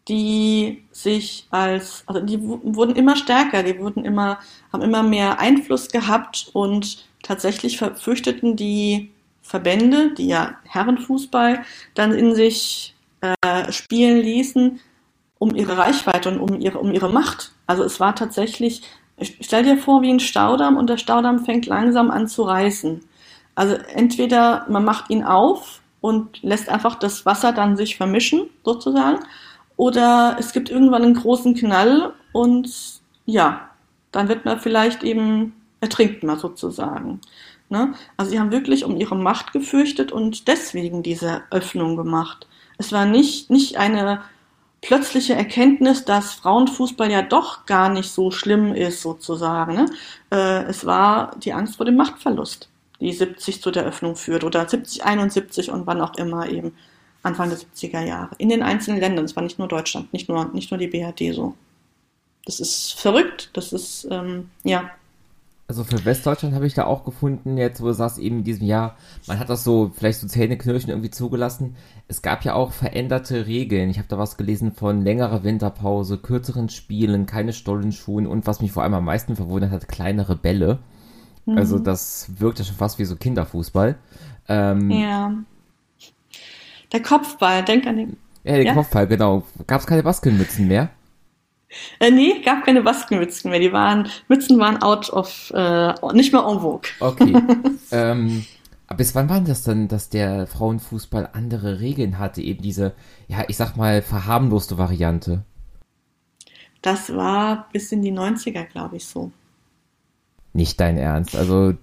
die sich als, also die wurden immer stärker, die wurden immer, haben immer mehr Einfluss gehabt und tatsächlich fürchteten die Verbände, die ja Herrenfußball dann in sich äh, spielen ließen, um ihre Reichweite und um ihre, um ihre Macht. Also es war tatsächlich, stell dir vor wie ein Staudamm und der Staudamm fängt langsam an zu reißen. Also entweder man macht ihn auf und lässt einfach das Wasser dann sich vermischen, sozusagen, oder es gibt irgendwann einen großen Knall und ja, dann wird man vielleicht eben, ertrinkt man sozusagen. Ne? Also sie haben wirklich um ihre Macht gefürchtet und deswegen diese Öffnung gemacht. Es war nicht, nicht eine plötzliche Erkenntnis, dass Frauenfußball ja doch gar nicht so schlimm ist, sozusagen. Ne? Äh, es war die Angst vor dem Machtverlust, die 70 zu der Öffnung führt oder 70, 71 und wann auch immer eben. Anfang der 70er Jahre. In den einzelnen Ländern. Es war nicht nur Deutschland, nicht nur, nicht nur die BRD so. Das ist verrückt. Das ist, ähm, ja. Also für Westdeutschland habe ich da auch gefunden, jetzt wo du sagst, eben in diesem Jahr, man hat das so, vielleicht so Zähneknirschen irgendwie zugelassen. Es gab ja auch veränderte Regeln. Ich habe da was gelesen von längerer Winterpause, kürzeren Spielen, keine Stollenschuhen und was mich vor allem am meisten verwundert hat, kleinere Bälle. Mhm. Also das wirkt ja schon fast wie so Kinderfußball. Ähm, ja. Der Kopfball, denk an den. Ja, den ja? Kopfball, genau. Gab es keine Baskenmützen mehr? Äh, nee, gab keine Baskenmützen mehr. Die waren, Mützen waren out of, äh, nicht mehr en vogue. Okay. ähm, bis wann war das dann, dass der Frauenfußball andere Regeln hatte? Eben diese, ja, ich sag mal, verharmloste Variante. Das war bis in die 90er, glaube ich, so. Nicht dein Ernst. Also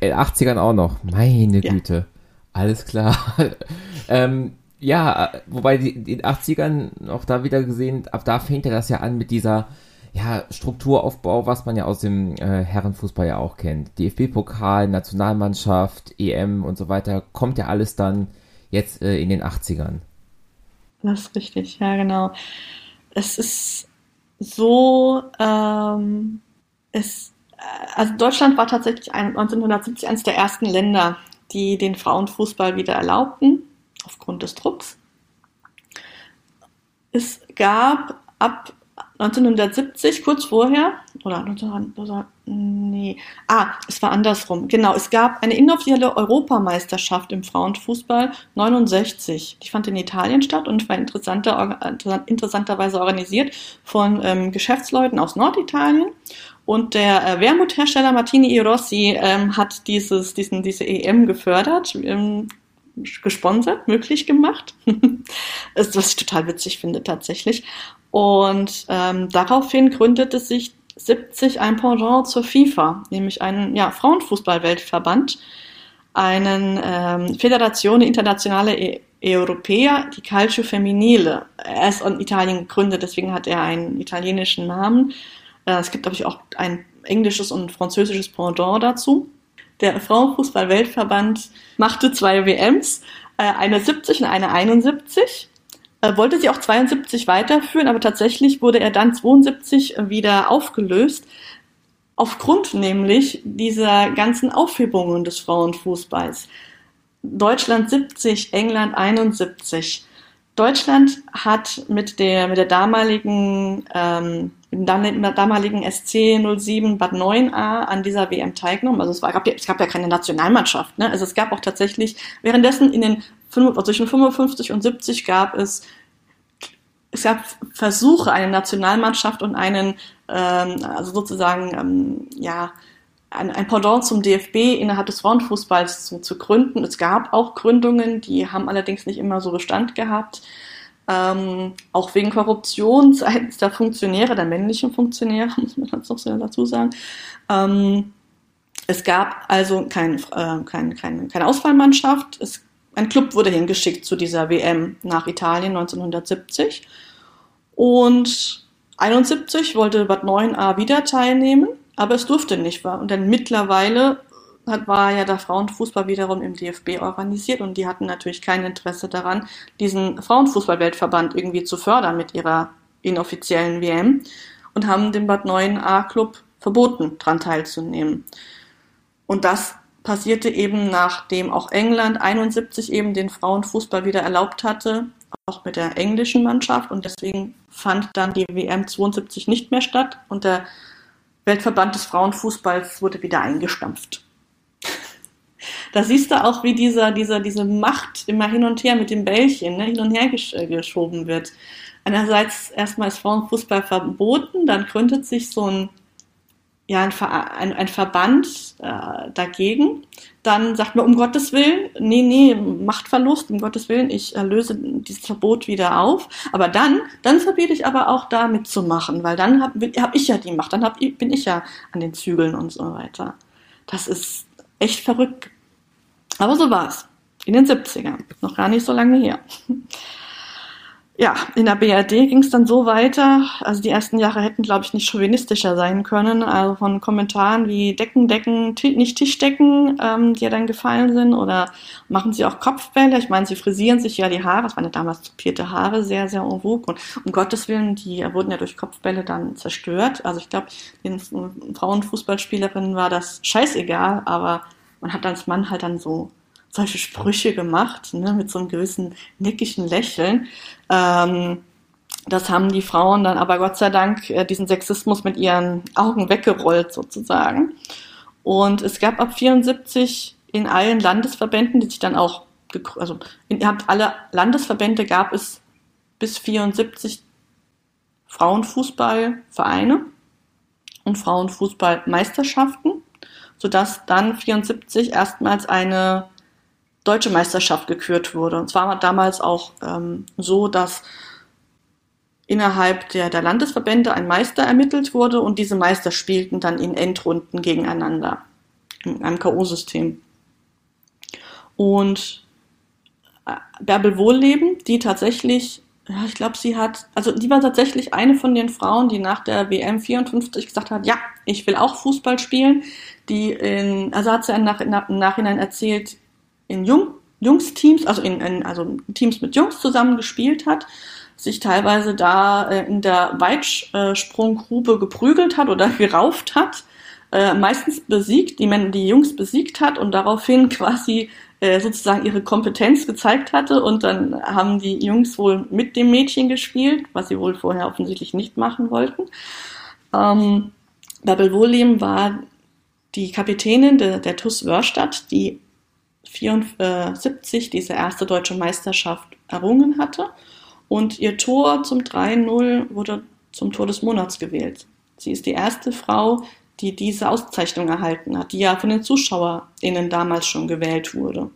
80ern äh, auch noch. Meine ja. Güte. Alles klar. ähm, ja, wobei die, die 80ern auch da wieder gesehen, ab da fängt ja das ja an mit dieser ja, Strukturaufbau, was man ja aus dem äh, Herrenfußball ja auch kennt. DFB-Pokal, Nationalmannschaft, EM und so weiter, kommt ja alles dann jetzt äh, in den 80ern. Das ist richtig, ja genau. Es ist so, ähm, es, äh, also Deutschland war tatsächlich ein, 1970 eines der ersten Länder, die den Frauenfußball wieder erlaubten, aufgrund des Drucks. Es gab ab 1970, kurz vorher, oder, oder nee, ah, es war andersrum. Genau, es gab eine inoffizielle Europameisterschaft im Frauenfußball 69. Die fand in Italien statt und war interessanter, interessanterweise organisiert von ähm, Geschäftsleuten aus Norditalien. Und der äh, Wermuthersteller Martini Irossi ähm, hat dieses, diesen, diese EM gefördert. Ähm, gesponsert, möglich gemacht. was ich total witzig finde tatsächlich. Und ähm, daraufhin gründete sich 70 ein Pendant zur FIFA, nämlich einen ja, Frauenfußball-Weltverband, einen ähm, Federazione Internationale e Europea di Calcio Femminile. Er ist in Italien gegründet, deswegen hat er einen italienischen Namen. Äh, es gibt, glaube ich, auch ein englisches und französisches Pendant dazu. Der Frauenfußball-Weltverband machte zwei WMs, äh, eine 70 und eine 71 äh, wollte sie auch 72 weiterführen, aber tatsächlich wurde er dann 72 wieder aufgelöst, aufgrund nämlich dieser ganzen Aufhebungen des Frauenfußballs. Deutschland 70, England 71. Deutschland hat mit der, mit der damaligen, ähm, mit der damaligen SC 07 Bad 9a an dieser WM teilgenommen. Also es, war, gab ja, es gab ja keine Nationalmannschaft. Ne? Also es gab auch tatsächlich, währenddessen in den also zwischen 55 und 70 gab es es gab Versuche, eine Nationalmannschaft und einen, ähm, also sozusagen, ähm, ja, ein, ein Pendant zum DFB innerhalb des Frauenfußballs zu, zu gründen. Es gab auch Gründungen, die haben allerdings nicht immer so Bestand gehabt. Ähm, auch wegen Korruption seitens der Funktionäre, der männlichen Funktionäre, muss man jetzt noch so dazu sagen. Ähm, es gab also kein, äh, kein, kein, keine Auswahlmannschaft. Es, ein Club wurde hingeschickt zu dieser WM nach Italien 1970. Und 71 wollte Bad 9a wieder teilnehmen aber es durfte nicht war. Und dann mittlerweile hat, war ja der Frauenfußball wiederum im DFB organisiert und die hatten natürlich kein Interesse daran, diesen Frauenfußballweltverband irgendwie zu fördern mit ihrer inoffiziellen WM und haben dem Bad 9a Club verboten, daran teilzunehmen. Und das passierte eben nachdem auch England 71 eben den Frauenfußball wieder erlaubt hatte, auch mit der englischen Mannschaft und deswegen fand dann die WM 72 nicht mehr statt und der Weltverband des Frauenfußballs wurde wieder eingestampft. da siehst du auch, wie dieser, dieser, diese Macht immer hin und her mit dem Bällchen ne, hin und her gesch äh, geschoben wird. Einerseits erstmal ist Frauenfußball verboten, dann gründet sich so ein ja, ein, ein, ein Verband äh, dagegen, dann sagt man um Gottes Willen, nee, nee, Machtverlust, um Gottes Willen, ich löse dieses Verbot wieder auf. Aber dann, dann verbiete ich aber auch da mitzumachen, weil dann habe hab ich ja die Macht, dann hab, bin ich ja an den Zügeln und so weiter. Das ist echt verrückt. Aber so war's. In den 70ern. Noch gar nicht so lange her ja, in der BRD ging es dann so weiter. Also die ersten Jahre hätten, glaube ich, nicht chauvinistischer sein können. Also von Kommentaren wie Decken, Decken, nicht Tischdecken, ähm, die ja dann gefallen sind. Oder machen sie auch Kopfbälle. Ich meine, sie frisieren sich ja die Haare. Das waren ja damals tupierte Haare, sehr, sehr en vogue. Und um Gottes Willen, die wurden ja durch Kopfbälle dann zerstört. Also ich glaube, den Frauenfußballspielerinnen war das scheißegal, aber man hat als Mann halt dann so solche Sprüche gemacht, ne, mit so einem gewissen nickischen Lächeln. Ähm, das haben die Frauen dann aber Gott sei Dank äh, diesen Sexismus mit ihren Augen weggerollt sozusagen. Und es gab ab 74 in allen Landesverbänden, die sich dann auch, also in alle Landesverbände gab es bis 74 Frauenfußballvereine und Frauenfußballmeisterschaften, sodass dann 74 erstmals eine deutsche Meisterschaft gekürt wurde. Und zwar war damals auch ähm, so, dass innerhalb der, der Landesverbände ein Meister ermittelt wurde und diese Meister spielten dann in Endrunden gegeneinander in einem K.O.-System. Und äh, Bärbel Wohlleben, die tatsächlich, ja, ich glaube, sie hat, also die war tatsächlich eine von den Frauen, die nach der WM 54 gesagt hat, ja, ich will auch Fußball spielen. Die in, also hat sie im Nachhinein erzählt, in Jung, Jungsteams, also in, in also Teams mit Jungs zusammen gespielt hat, sich teilweise da äh, in der Weitsprunggrube geprügelt hat oder gerauft hat, äh, meistens besiegt, die, Männer, die Jungs besiegt hat und daraufhin quasi äh, sozusagen ihre Kompetenz gezeigt hatte und dann haben die Jungs wohl mit dem Mädchen gespielt, was sie wohl vorher offensichtlich nicht machen wollten. Ähm, Babel Wohlleben war die Kapitänin de, der TUS Wörstadt, die 74 diese erste deutsche Meisterschaft errungen hatte und ihr Tor zum 3-0 wurde zum Tor des Monats gewählt. Sie ist die erste Frau, die diese Auszeichnung erhalten hat, die ja von den ZuschauerInnen damals schon gewählt wurde.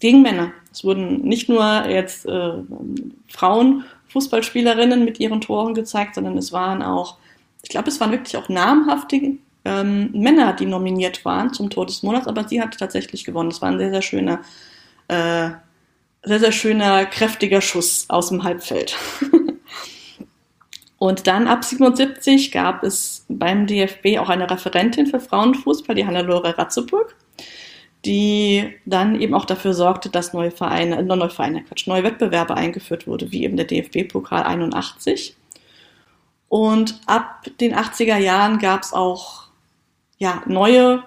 Gegen Männer. Es wurden nicht nur jetzt äh, Frauen, Fußballspielerinnen mit ihren Toren gezeigt, sondern es waren auch, ich glaube, es waren wirklich auch namhafte ähm, Männer, die nominiert waren zum Tor des Monats, aber sie hat tatsächlich gewonnen. Es war ein sehr, sehr schöner, äh, sehr, sehr schöner, kräftiger Schuss aus dem Halbfeld. Und dann ab 77 gab es beim DFB auch eine Referentin für Frauenfußball, die Hannelore Ratzeburg, die dann eben auch dafür sorgte, dass neue Vereine, äh, neue Vereine, Quatsch, neue Wettbewerbe eingeführt wurde, wie eben der DFB-Pokal 81. Und ab den 80er Jahren gab es auch ja, neue,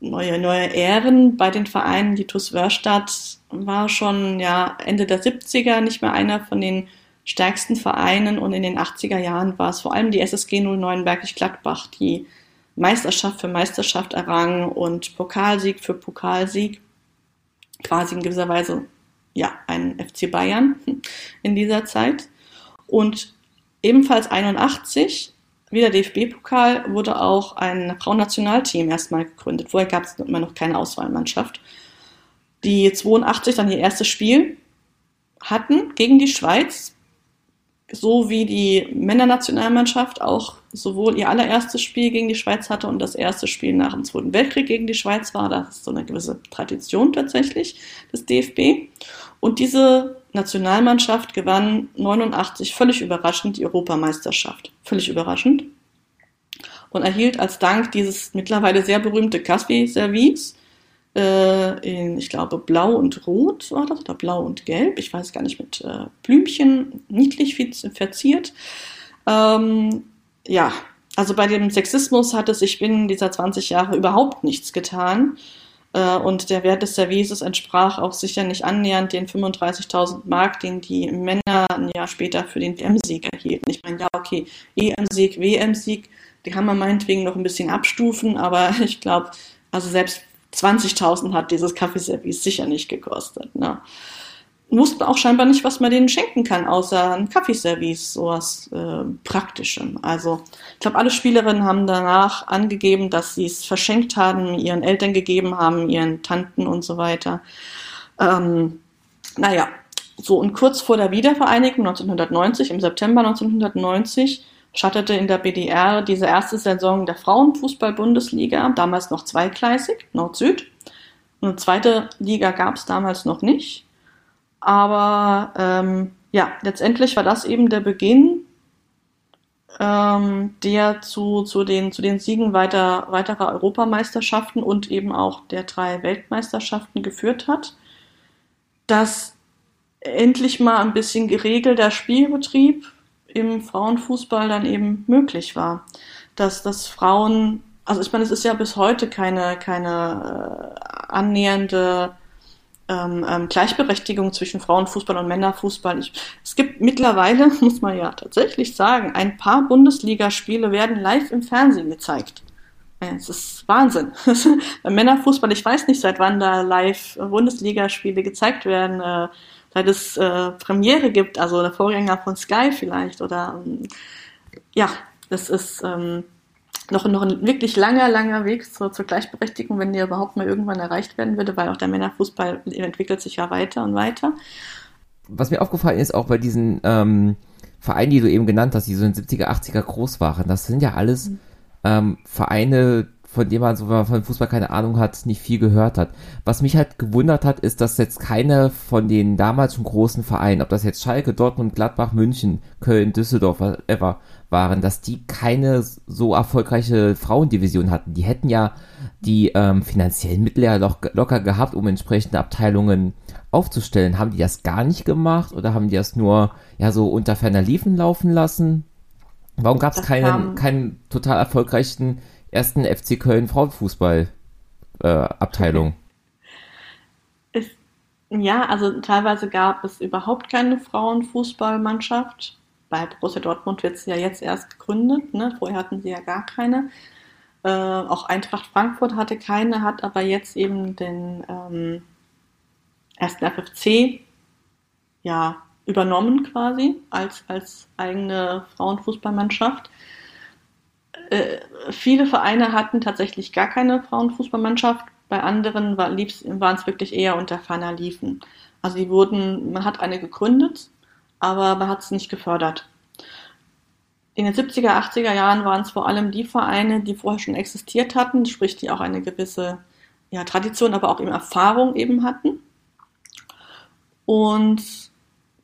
neue, neue Ehren bei den Vereinen. Die TuS Wörstadt war schon ja, Ende der 70er nicht mehr einer von den stärksten Vereinen und in den 80er Jahren war es vor allem die SSG 09 Bergisch Gladbach, die Meisterschaft für Meisterschaft errang und Pokalsieg für Pokalsieg. Quasi in gewisser Weise ja, ein FC Bayern in dieser Zeit. Und ebenfalls 81, wieder DFB-Pokal, wurde auch ein Frauennationalteam erstmal gegründet. Vorher gab es immer noch keine Auswahlmannschaft. Die 82 dann ihr erstes Spiel hatten gegen die Schweiz so wie die Männernationalmannschaft auch sowohl ihr allererstes Spiel gegen die Schweiz hatte und das erste Spiel nach dem Zweiten Weltkrieg gegen die Schweiz war. Das ist so eine gewisse Tradition tatsächlich des DFB. Und diese Nationalmannschaft gewann 89 völlig überraschend die Europameisterschaft. Völlig überraschend. Und erhielt als Dank dieses mittlerweile sehr berühmte Caspi-Service äh, in, ich glaube, blau und rot war das, oder blau und gelb, ich weiß gar nicht, mit äh, Blümchen, niedlich verziert. Ähm, ja, also bei dem Sexismus hat es sich binnen dieser 20 Jahre überhaupt nichts getan. Äh, und der Wert des Services entsprach auch sicher nicht annähernd den 35.000 Mark, den die Männer ein Jahr später für den WM-Sieg erhielten. Ich meine, ja, okay, EM-Sieg, WM-Sieg, die kann man meinetwegen noch ein bisschen abstufen, aber ich glaube, also selbst 20.000 hat dieses Kaffeeservice sicher nicht gekostet. Ne? Wussten auch scheinbar nicht, was man denen schenken kann, außer ein Kaffeeservice, sowas äh, Praktischem. Also ich glaube, alle Spielerinnen haben danach angegeben, dass sie es verschenkt haben, ihren Eltern gegeben haben, ihren Tanten und so weiter. Ähm, naja, so und kurz vor der Wiedervereinigung 1990, im September 1990, schattete in der BDR diese erste Saison der Frauenfußball-Bundesliga, damals noch zweigleisig, Nord-Süd. Eine zweite Liga gab es damals noch nicht. Aber ähm, ja, letztendlich war das eben der Beginn, ähm, der zu, zu, den, zu den Siegen weiter, weiterer Europameisterschaften und eben auch der drei Weltmeisterschaften geführt hat. Dass endlich mal ein bisschen geregelter Spielbetrieb im Frauenfußball dann eben möglich war. Dass, dass Frauen, also ich meine, es ist ja bis heute keine, keine äh, annähernde ähm, ähm, Gleichberechtigung zwischen Frauenfußball und Männerfußball. Ich, es gibt mittlerweile, muss man ja tatsächlich sagen, ein paar Bundesligaspiele werden live im Fernsehen gezeigt. Es ist Wahnsinn. Beim Männerfußball, ich weiß nicht, seit wann da live Bundesligaspiele gezeigt werden. Äh, seit es äh, Premiere gibt, also der Vorgänger von Sky vielleicht oder ähm, ja, das ist ähm, noch, noch ein wirklich langer, langer Weg zur, zur Gleichberechtigung, wenn der überhaupt mal irgendwann erreicht werden würde, weil auch der Männerfußball entwickelt sich ja weiter und weiter. Was mir aufgefallen ist, auch bei diesen ähm, Vereinen, die du eben genannt hast, die so in den 70er, 80er groß waren, das sind ja alles mhm. ähm, Vereine, von dem man, so wenn man von Fußball keine Ahnung hat, nicht viel gehört hat. Was mich halt gewundert hat, ist, dass jetzt keine von den damals schon großen Vereinen, ob das jetzt Schalke, Dortmund, Gladbach, München, Köln, Düsseldorf, whatever, waren, dass die keine so erfolgreiche Frauendivision hatten. Die hätten ja die ähm, finanziellen Mittel ja doch locker gehabt, um entsprechende Abteilungen aufzustellen. Haben die das gar nicht gemacht oder haben die das nur ja so unter ferner Liefen laufen lassen? Warum gab es keinen, keinen total erfolgreichen ersten FC Köln Frauenfußball äh, ja, also teilweise gab es überhaupt keine Frauenfußballmannschaft. Bei Borussia Dortmund wird sie ja jetzt erst gegründet. Ne? Vorher hatten sie ja gar keine. Äh, auch Eintracht Frankfurt hatte keine, hat aber jetzt eben den ähm, ersten FFC ja übernommen quasi als, als eigene Frauenfußballmannschaft. Äh, viele Vereine hatten tatsächlich gar keine Frauenfußballmannschaft. Bei anderen war, waren es wirklich eher unter ferner Liefen. Also die wurden, man hat eine gegründet, aber man hat es nicht gefördert. In den 70er, 80er Jahren waren es vor allem die Vereine, die vorher schon existiert hatten, sprich die auch eine gewisse ja, Tradition, aber auch eben Erfahrung eben hatten. Und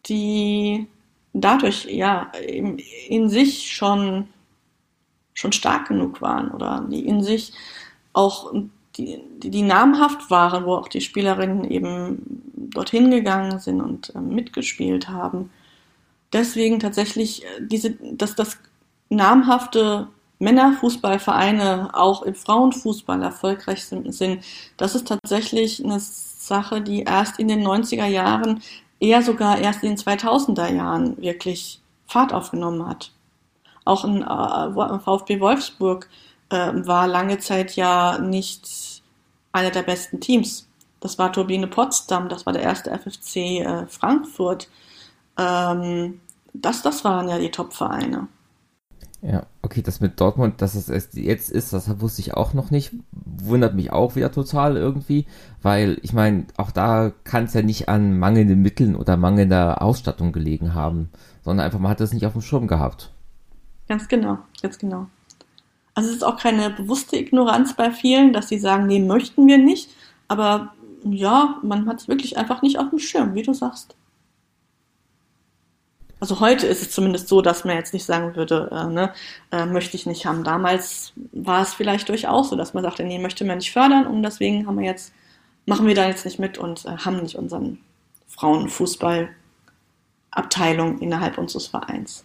die dadurch ja in, in sich schon, schon stark genug waren oder die in sich auch die, die, die namhaft waren, wo auch die Spielerinnen eben dorthin gegangen sind und äh, mitgespielt haben. Deswegen tatsächlich äh, diese, dass das namhafte Männerfußballvereine auch im Frauenfußball erfolgreich sind, sind, das ist tatsächlich eine Sache, die erst in den 90er Jahren eher sogar erst in den 2000er Jahren wirklich Fahrt aufgenommen hat. Auch ein äh, VfB Wolfsburg äh, war lange Zeit ja nicht einer der besten Teams. Das war Turbine Potsdam, das war der erste FFC äh, Frankfurt. Ähm, das, das waren ja die Top-Vereine. Ja, okay, das mit Dortmund, dass es jetzt ist, das wusste ich auch noch nicht. Wundert mich auch wieder total irgendwie, weil ich meine, auch da kann es ja nicht an mangelnden Mitteln oder mangelnder Ausstattung gelegen haben, sondern einfach man hat das nicht auf dem Schirm gehabt. Ganz genau, ganz genau. Also es ist auch keine bewusste Ignoranz bei vielen, dass sie sagen, nee, möchten wir nicht, aber ja, man hat es wirklich einfach nicht auf dem Schirm, wie du sagst. Also heute ist es zumindest so, dass man jetzt nicht sagen würde, äh, ne, äh, möchte ich nicht haben. Damals war es vielleicht durchaus so, dass man sagte, nee, möchte man nicht fördern und deswegen haben wir jetzt, machen wir da jetzt nicht mit und äh, haben nicht unseren Frauenfußballabteilung innerhalb unseres Vereins.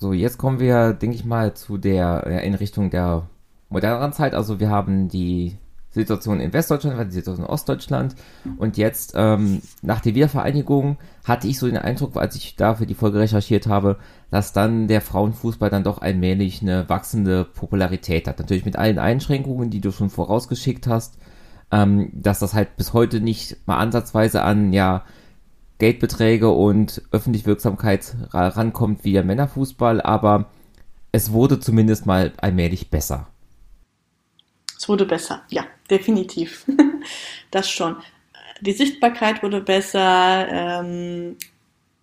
So, jetzt kommen wir, denke ich mal, zu der, in Richtung der moderneren Zeit. Also wir haben die Situation in Westdeutschland, war die Situation in Ostdeutschland. Und jetzt, ähm, nach der Wiedervereinigung, hatte ich so den Eindruck, als ich da für die Folge recherchiert habe, dass dann der Frauenfußball dann doch allmählich eine wachsende Popularität hat. Natürlich mit allen Einschränkungen, die du schon vorausgeschickt hast, ähm, dass das halt bis heute nicht mal ansatzweise an, ja, Geldbeträge und öffentlich Wirksamkeit rankommt wie der Männerfußball, aber es wurde zumindest mal allmählich besser. Es wurde besser, ja, definitiv. das schon. Die Sichtbarkeit wurde besser. Ähm,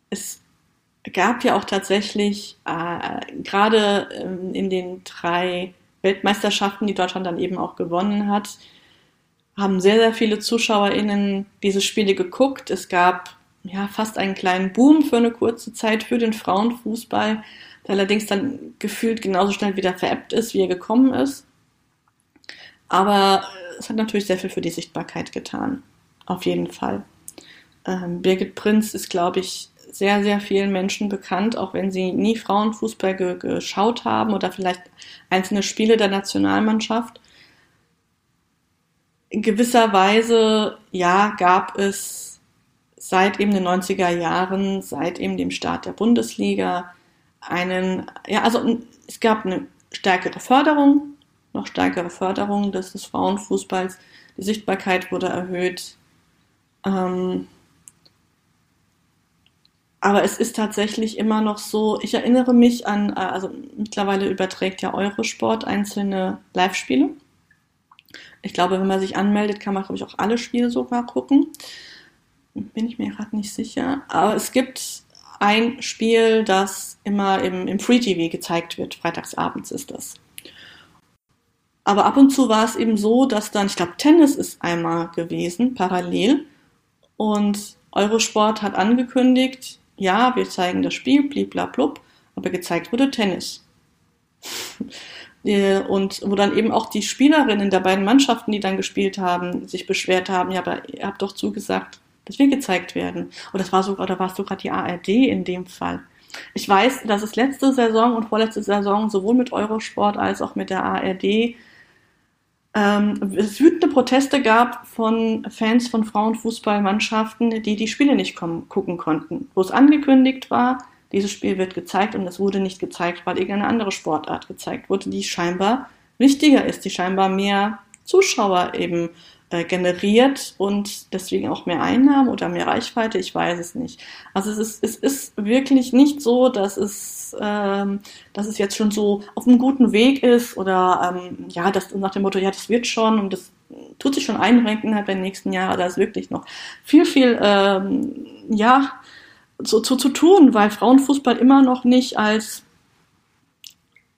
es gab ja auch tatsächlich äh, gerade ähm, in den drei Weltmeisterschaften, die Deutschland dann eben auch gewonnen hat, haben sehr, sehr viele ZuschauerInnen diese Spiele geguckt. Es gab ja fast einen kleinen Boom für eine kurze Zeit für den Frauenfußball, der allerdings dann gefühlt genauso schnell wieder veräppt ist, wie er gekommen ist. Aber es hat natürlich sehr viel für die Sichtbarkeit getan. Auf jeden Fall. Ähm, Birgit Prinz ist, glaube ich, sehr, sehr vielen Menschen bekannt, auch wenn sie nie Frauenfußball ge geschaut haben oder vielleicht einzelne Spiele der Nationalmannschaft. In gewisser Weise, ja, gab es seit eben den 90er Jahren, seit eben dem Start der Bundesliga einen, ja, also es gab eine stärkere Förderung noch stärkere Förderung des, des Frauenfußballs. Die Sichtbarkeit wurde erhöht. Ähm, aber es ist tatsächlich immer noch so, ich erinnere mich an, äh, also mittlerweile überträgt ja Eurosport einzelne Live-Spiele. Ich glaube, wenn man sich anmeldet, kann man, glaube ich, auch alle Spiele sogar gucken. Bin ich mir gerade nicht sicher. Aber es gibt ein Spiel, das immer im, im Free TV gezeigt wird. Freitagsabends ist das. Aber ab und zu war es eben so, dass dann, ich glaube, Tennis ist einmal gewesen, parallel. Und Eurosport hat angekündigt, ja, wir zeigen das Spiel, bliblablub, aber gezeigt wurde Tennis. und wo dann eben auch die Spielerinnen der beiden Mannschaften, die dann gespielt haben, sich beschwert haben, ja, aber ihr habt doch zugesagt, dass wir gezeigt werden. Und das war sogar, oder war es sogar die ARD in dem Fall. Ich weiß, dass es letzte Saison und vorletzte Saison sowohl mit Eurosport als auch mit der ARD ähm, wütende Proteste gab von Fans von Frauenfußballmannschaften, die die Spiele nicht kommen, gucken konnten, wo es angekündigt war, dieses Spiel wird gezeigt und es wurde nicht gezeigt, weil irgendeine andere Sportart gezeigt wurde, die scheinbar wichtiger ist, die scheinbar mehr Zuschauer eben äh, generiert und deswegen auch mehr Einnahmen oder mehr Reichweite, ich weiß es nicht. Also es ist, es ist wirklich nicht so, dass es, ähm, dass es jetzt schon so auf einem guten Weg ist oder ähm, ja, das nach dem Motto, ja, das wird schon und das tut sich schon einrenken innerhalb der nächsten Jahre. Da ist wirklich noch viel, viel, ähm, ja, so, so zu tun, weil Frauenfußball immer noch nicht als,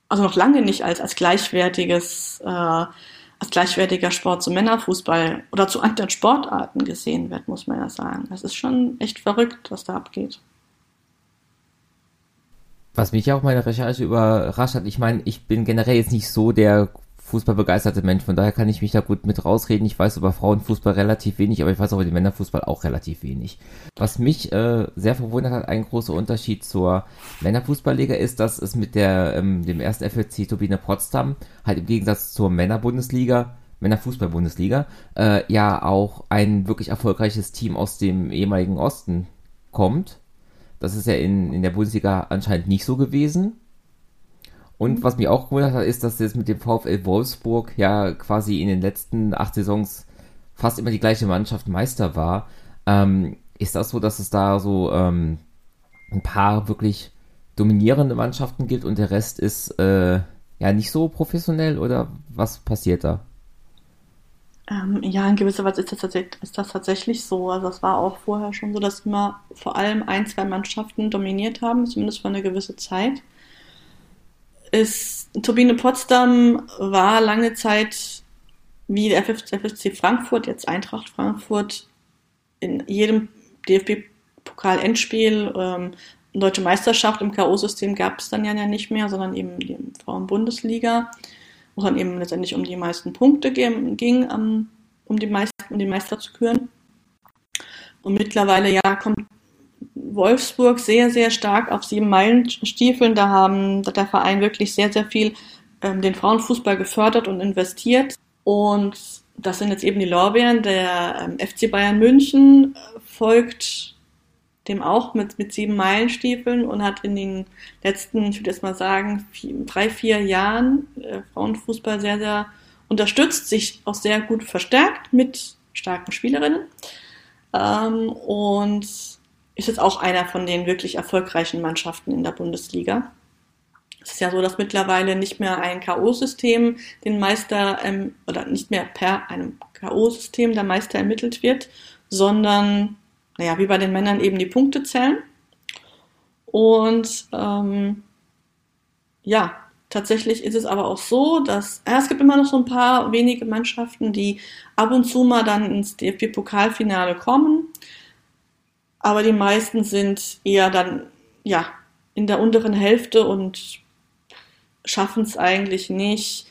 also noch lange nicht als, als gleichwertiges äh, als gleichwertiger Sport zum Männerfußball oder zu anderen Sportarten gesehen wird, muss man ja sagen. Das ist schon echt verrückt, was da abgeht. Was mich auch meine Recherche überrascht hat, ich meine, ich bin generell jetzt nicht so der fußballbegeisterte Mensch, von daher kann ich mich da gut mit rausreden. Ich weiß über Frauenfußball relativ wenig, aber ich weiß auch über den Männerfußball auch relativ wenig. Was mich äh, sehr verwundert hat, ein großer Unterschied zur Männerfußballliga ist, dass es mit der, ähm, dem ersten FLC Turbine Potsdam halt im Gegensatz zur Männerbundesliga Männerfußball-Bundesliga, äh, ja auch ein wirklich erfolgreiches Team aus dem ehemaligen Osten kommt. Das ist ja in, in der Bundesliga anscheinend nicht so gewesen. Und was mich auch gewundert hat, ist, dass jetzt mit dem VfL Wolfsburg ja quasi in den letzten acht Saisons fast immer die gleiche Mannschaft Meister war. Ähm, ist das so, dass es da so ähm, ein paar wirklich dominierende Mannschaften gibt und der Rest ist äh, ja nicht so professionell oder was passiert da? Ähm, ja, in gewisser Weise ist das, ist das, tatsächlich so. Also es war auch vorher schon so, dass immer vor allem ein, zwei Mannschaften dominiert haben, zumindest für eine gewisse Zeit ist Turbine Potsdam war lange Zeit wie der FFC Frankfurt, jetzt Eintracht Frankfurt, in jedem DFB-Pokal-Endspiel, ähm, Deutsche Meisterschaft im K.O.-System gab es dann ja nicht mehr, sondern eben die Frauen-Bundesliga, wo es dann eben letztendlich um die meisten Punkte ging, um, die Meister, um den Meister zu küren. Und mittlerweile ja kommt Wolfsburg sehr, sehr stark auf sieben Meilenstiefeln. Da haben da der Verein wirklich sehr, sehr viel ähm, den Frauenfußball gefördert und investiert. Und das sind jetzt eben die Lorbeeren. Der ähm, FC Bayern München folgt dem auch mit, mit sieben Meilenstiefeln und hat in den letzten, ich würde jetzt mal sagen, vier, drei, vier Jahren äh, Frauenfußball sehr, sehr unterstützt, sich auch sehr gut verstärkt mit starken Spielerinnen. Ähm, und ist jetzt auch einer von den wirklich erfolgreichen Mannschaften in der Bundesliga. Es ist ja so, dass mittlerweile nicht mehr ein K.O.-System den Meister ähm, oder nicht mehr per einem K.O.-System der Meister ermittelt wird, sondern, naja, wie bei den Männern eben die Punkte zählen. Und ähm, ja, tatsächlich ist es aber auch so, dass ja, es gibt immer noch so ein paar wenige Mannschaften, die ab und zu mal dann ins DFB-Pokalfinale kommen aber die meisten sind eher dann, ja, in der unteren Hälfte und schaffen es eigentlich nicht,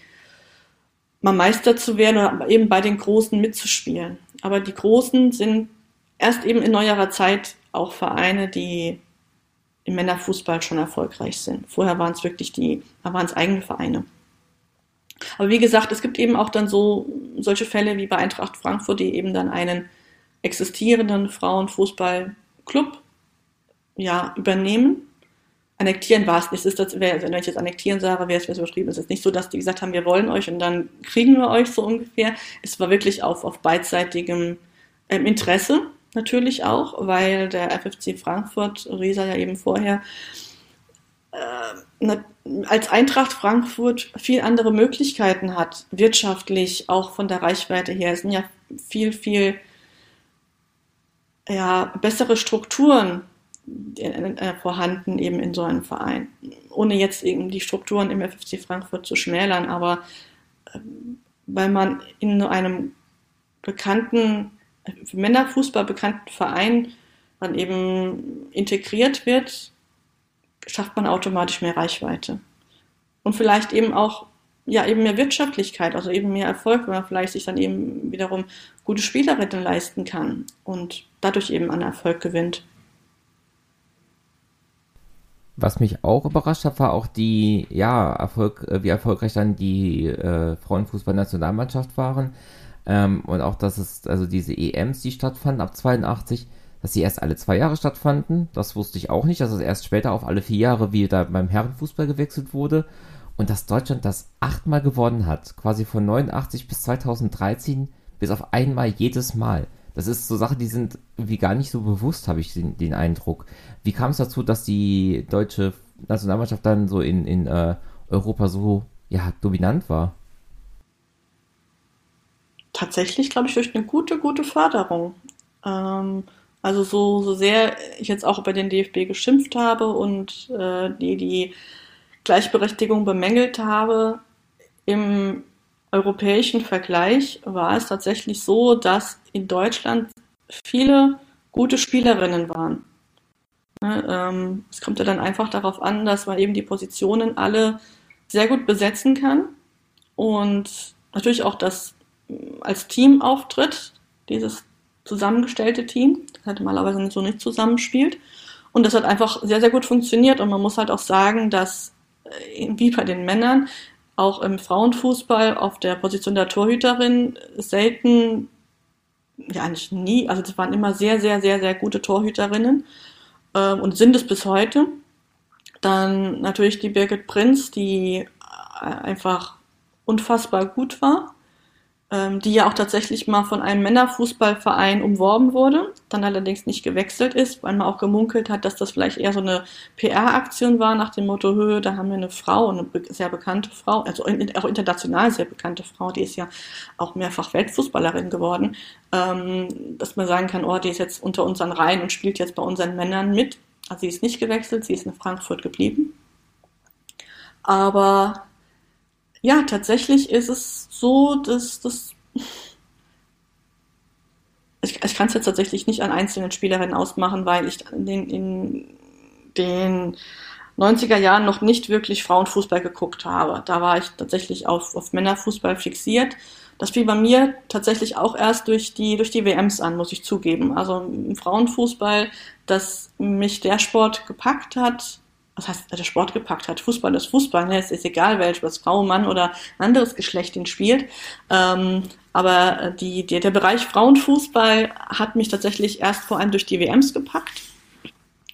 mal Meister zu werden oder eben bei den Großen mitzuspielen. Aber die Großen sind erst eben in neuerer Zeit auch Vereine, die im Männerfußball schon erfolgreich sind. Vorher waren es wirklich die, waren es eigene Vereine. Aber wie gesagt, es gibt eben auch dann so solche Fälle wie bei Eintracht Frankfurt, die eben dann einen existierenden Frauenfußball Club ja, übernehmen. Annektieren war es nicht. Wenn ich jetzt annektieren sage, wäre es übertrieben. Es ist nicht so, dass die gesagt haben, wir wollen euch und dann kriegen wir euch so ungefähr. Es war wirklich auf, auf beidseitigem ähm, Interesse natürlich auch, weil der FFC Frankfurt, Riesa ja eben vorher, äh, als Eintracht Frankfurt viel andere Möglichkeiten hat, wirtschaftlich, auch von der Reichweite her. Es sind ja viel, viel ja, bessere Strukturen äh, vorhanden eben in so einem Verein. Ohne jetzt eben die Strukturen im FFC Frankfurt zu schmälern, aber äh, weil man in einem bekannten, für Männerfußball bekannten Verein dann eben integriert wird, schafft man automatisch mehr Reichweite. Und vielleicht eben auch ja eben mehr Wirtschaftlichkeit, also eben mehr Erfolg, wenn man vielleicht sich dann eben wiederum gute Spielerinnen leisten kann und dadurch eben an Erfolg gewinnt. Was mich auch überrascht hat, war auch die, ja, Erfolg, äh, wie erfolgreich dann die äh, Frauenfußball-Nationalmannschaft waren. Ähm, und auch, dass es, also diese EMs, die stattfanden ab 82, dass sie erst alle zwei Jahre stattfanden. Das wusste ich auch nicht, dass es erst später auf alle vier Jahre wie da beim Herrenfußball gewechselt wurde. Und dass Deutschland das achtmal gewonnen hat. Quasi von 89 bis 2013 bis auf einmal jedes Mal. Das ist so Sachen, die sind wie gar nicht so bewusst, habe ich den, den, Eindruck. Wie kam es dazu, dass die deutsche Nationalmannschaft dann so in, in äh, Europa so ja, dominant war? Tatsächlich, glaube ich, durch eine gute, gute Förderung. Ähm, also so, so sehr ich jetzt auch über den DFB geschimpft habe und äh, die, die Gleichberechtigung bemängelt habe, im europäischen Vergleich war es tatsächlich so, dass in Deutschland viele gute Spielerinnen waren. Ne, ähm, es kommt ja dann einfach darauf an, dass man eben die Positionen alle sehr gut besetzen kann und natürlich auch das mm, als Team auftritt, dieses zusammengestellte Team, das halt normalerweise so nicht zusammenspielt. Und das hat einfach sehr, sehr gut funktioniert. Und man muss halt auch sagen, dass äh, wie bei den Männern auch im Frauenfußball auf der Position der Torhüterin selten, ja eigentlich nie, also das waren immer sehr, sehr, sehr, sehr gute Torhüterinnen äh, und sind es bis heute. Dann natürlich die Birgit Prinz, die äh, einfach unfassbar gut war ähm, die ja auch tatsächlich mal von einem Männerfußballverein umworben wurde, dann allerdings nicht gewechselt ist, weil man auch gemunkelt hat, dass das vielleicht eher so eine PR-Aktion war nach dem Motto, Höhe, da haben wir eine Frau, eine sehr bekannte Frau, also auch international sehr bekannte Frau, die ist ja auch mehrfach Weltfußballerin geworden, ähm, dass man sagen kann, oh, die ist jetzt unter unseren Reihen und spielt jetzt bei unseren Männern mit. Also sie ist nicht gewechselt, sie ist in Frankfurt geblieben. Aber ja, tatsächlich ist es so, dass das. Ich, ich kann es jetzt tatsächlich nicht an einzelnen Spielerinnen ausmachen, weil ich in den, in den 90er Jahren noch nicht wirklich Frauenfußball geguckt habe. Da war ich tatsächlich auf, auf Männerfußball fixiert. Das fiel bei mir tatsächlich auch erst durch die, durch die WMs an, muss ich zugeben. Also im Frauenfußball, dass mich der Sport gepackt hat, was heißt, der Sport gepackt hat. Fußball ist Fußball, ne? es ist egal, welches Frau, Mann oder anderes Geschlecht ihn spielt. Ähm, aber die, die, der Bereich Frauenfußball hat mich tatsächlich erst vor allem durch die WMs gepackt.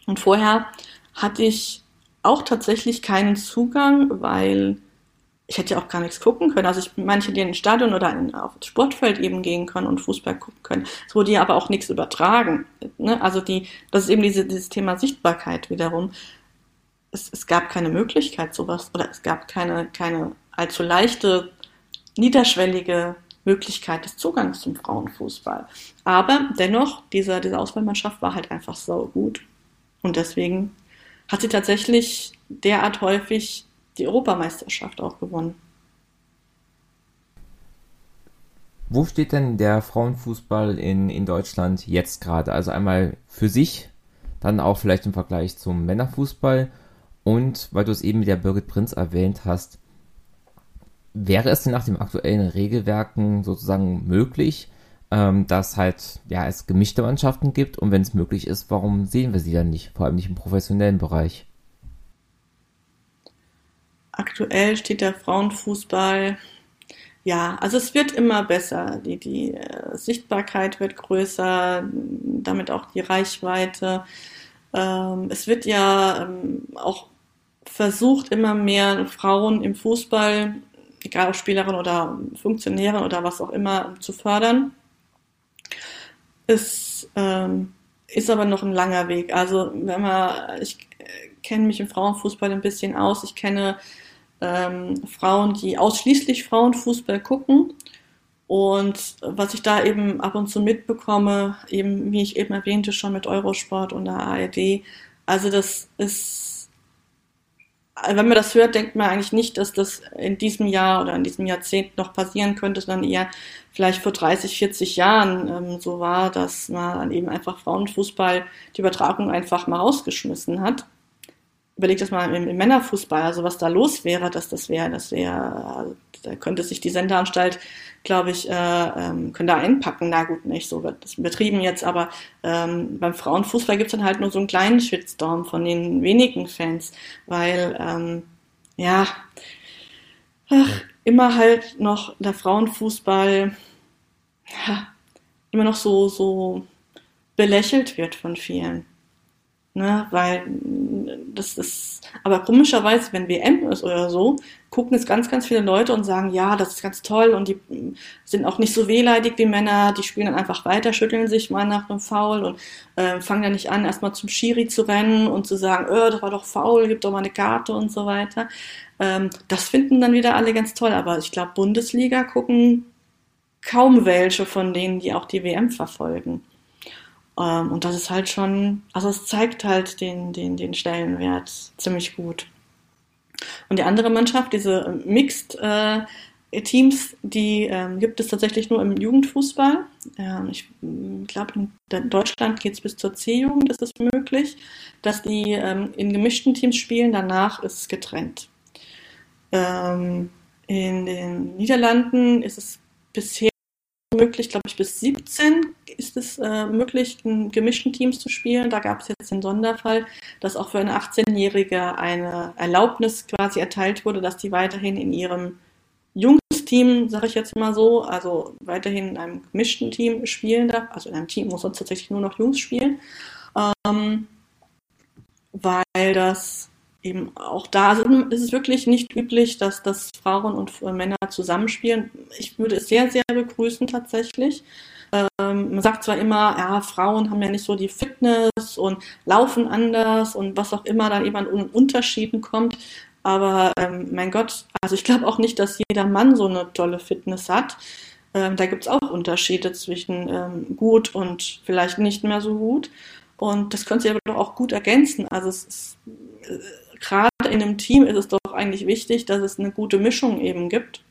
Und vorher hatte ich auch tatsächlich keinen Zugang, weil ich hätte ja auch gar nichts gucken können. Also ich manche, die in ein Stadion oder in, auf das Sportfeld eben gehen können und Fußball gucken können. Es wurde ja aber auch nichts übertragen. Ne? Also die, das ist eben diese, dieses Thema Sichtbarkeit wiederum es, es gab keine Möglichkeit, sowas, oder es gab keine, keine allzu leichte, niederschwellige Möglichkeit des Zugangs zum Frauenfußball. Aber dennoch, diese, diese Auswahlmannschaft war halt einfach so gut. Und deswegen hat sie tatsächlich derart häufig die Europameisterschaft auch gewonnen. Wo steht denn der Frauenfußball in, in Deutschland jetzt gerade? Also einmal für sich, dann auch vielleicht im Vergleich zum Männerfußball und weil du es eben mit der Birgit Prinz erwähnt hast, wäre es denn nach den aktuellen Regelwerken sozusagen möglich, ähm, dass halt ja es gemischte Mannschaften gibt und wenn es möglich ist, warum sehen wir sie dann nicht, vor allem nicht im professionellen Bereich? Aktuell steht der Frauenfußball ja, also es wird immer besser. Die, die äh, Sichtbarkeit wird größer, damit auch die Reichweite. Ähm, es wird ja ähm, auch versucht immer mehr Frauen im Fußball, egal ob Spielerin oder Funktionärin oder was auch immer, zu fördern. Es ähm, ist aber noch ein langer Weg. Also wenn man, ich kenne mich im Frauenfußball ein bisschen aus. Ich kenne ähm, Frauen, die ausschließlich Frauenfußball gucken. Und was ich da eben ab und zu mitbekomme, eben wie ich eben erwähnte, schon mit Eurosport und der ARD, also das ist wenn man das hört, denkt man eigentlich nicht, dass das in diesem Jahr oder in diesem Jahrzehnt noch passieren könnte, sondern eher vielleicht vor 30, 40 Jahren ähm, so war, dass man eben einfach Frauenfußball die Übertragung einfach mal rausgeschmissen hat. überleg das mal im, im, Männerfußball, also was da los wäre, dass das wäre, das wäre, da könnte sich die Sendeanstalt, glaube ich, äh, ähm, können da einpacken. Na gut, nicht so wird das betrieben jetzt, aber ähm, beim Frauenfußball gibt es dann halt nur so einen kleinen Shitstorm von den wenigen Fans, weil ähm, ja, ach, immer halt noch der Frauenfußball ja, immer noch so so belächelt wird von vielen. Ne, weil das ist, aber komischerweise, wenn WM ist oder so, gucken es ganz, ganz viele Leute und sagen, ja, das ist ganz toll und die sind auch nicht so wehleidig wie Männer, die spielen dann einfach weiter, schütteln sich mal nach einem Foul und äh, fangen dann nicht an, erstmal zum Schiri zu rennen und zu sagen, oh, das war doch faul, gib doch mal eine Karte und so weiter. Ähm, das finden dann wieder alle ganz toll, aber ich glaube, Bundesliga gucken kaum welche von denen, die auch die WM verfolgen. Ähm, und das ist halt schon, also es zeigt halt den, den, den Stellenwert ziemlich gut. Und die andere Mannschaft, diese Mixed äh, Teams, die ähm, gibt es tatsächlich nur im Jugendfußball. Ähm, ich glaube, in Deutschland geht es bis zur C-Jugend, ist es möglich, dass die ähm, in gemischten Teams spielen. Danach ist es getrennt. Ähm, in den Niederlanden ist es bisher möglich, glaube ich, bis 17 ist es äh, möglich, in gemischten Teams zu spielen. Da gab es jetzt den Sonderfall, dass auch für eine 18-Jährige eine Erlaubnis quasi erteilt wurde, dass die weiterhin in ihrem Jungsteam, sage ich jetzt mal so, also weiterhin in einem gemischten Team spielen darf. Also in einem Team muss sonst tatsächlich nur noch Jungs spielen. Ähm, weil das eben auch da also ist es wirklich nicht üblich, dass, dass Frauen und Männer zusammenspielen. Ich würde es sehr, sehr begrüßen tatsächlich. Ähm, man sagt zwar immer, ja, Frauen haben ja nicht so die Fitness und laufen anders und was auch immer dann eben an Unterschieden kommt. Aber ähm, mein Gott, also ich glaube auch nicht, dass jeder Mann so eine tolle Fitness hat. Ähm, da gibt es auch Unterschiede zwischen ähm, gut und vielleicht nicht mehr so gut. Und das könnte sich aber doch auch gut ergänzen. Also es ist, äh, gerade in einem Team ist es doch eigentlich wichtig, dass es eine gute Mischung eben gibt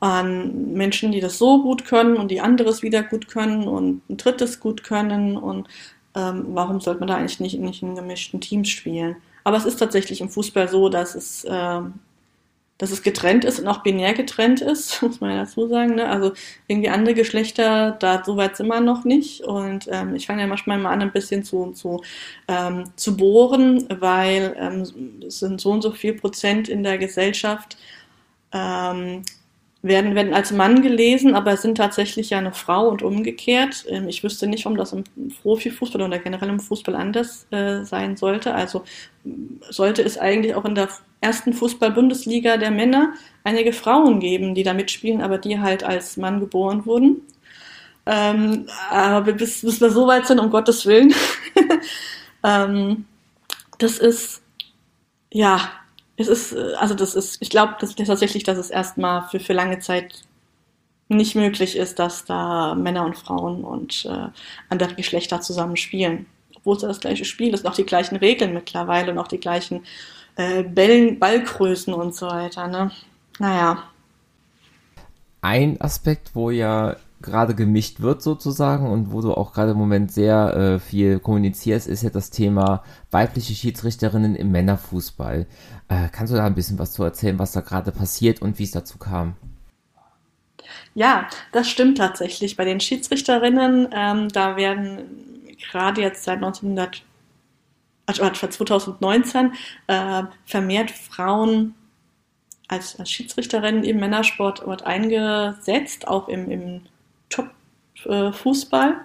an Menschen, die das so gut können und die anderes wieder gut können und ein drittes gut können und ähm, warum sollte man da eigentlich nicht, nicht in gemischten Teams spielen? Aber es ist tatsächlich im Fußball so, dass es, äh, dass es getrennt ist und auch binär getrennt ist, muss man ja dazu sagen. Ne? Also irgendwie andere Geschlechter, da so weit sind wir noch nicht. Und ähm, ich fange ja manchmal mal an, ein bisschen zu, zu, ähm, zu bohren, weil ähm, es sind so und so viel Prozent in der Gesellschaft, ähm, werden, werden als Mann gelesen, aber sind tatsächlich ja eine Frau und umgekehrt. Ähm, ich wüsste nicht, warum das im Profifußball oder generell im Fußball anders äh, sein sollte. Also sollte es eigentlich auch in der ersten Fußball-Bundesliga der Männer einige Frauen geben, die da mitspielen, aber die halt als Mann geboren wurden. Ähm, aber bis, bis wir so weit sind, um Gottes Willen. ähm, das ist, ja, es ist, äh, also das ist, ich glaube das tatsächlich, dass es erstmal für, für lange Zeit nicht möglich ist, dass da Männer und Frauen und äh, andere Geschlechter zusammen spielen. Obwohl es das gleiche Spiel ist, noch die gleichen Regeln mittlerweile und auch die gleichen äh, Bällen, Ballgrößen und so weiter. Ne? Naja. Ein Aspekt, wo ja gerade gemischt wird sozusagen und wo du auch gerade im Moment sehr äh, viel kommunizierst, ist ja das Thema weibliche Schiedsrichterinnen im Männerfußball. Äh, kannst du da ein bisschen was zu erzählen, was da gerade passiert und wie es dazu kam? Ja, das stimmt tatsächlich. Bei den Schiedsrichterinnen, ähm, da werden gerade jetzt seit 1900, also 2019 äh, vermehrt Frauen als, als Schiedsrichterinnen im Männersport eingesetzt, auch im, im Top-Fußball.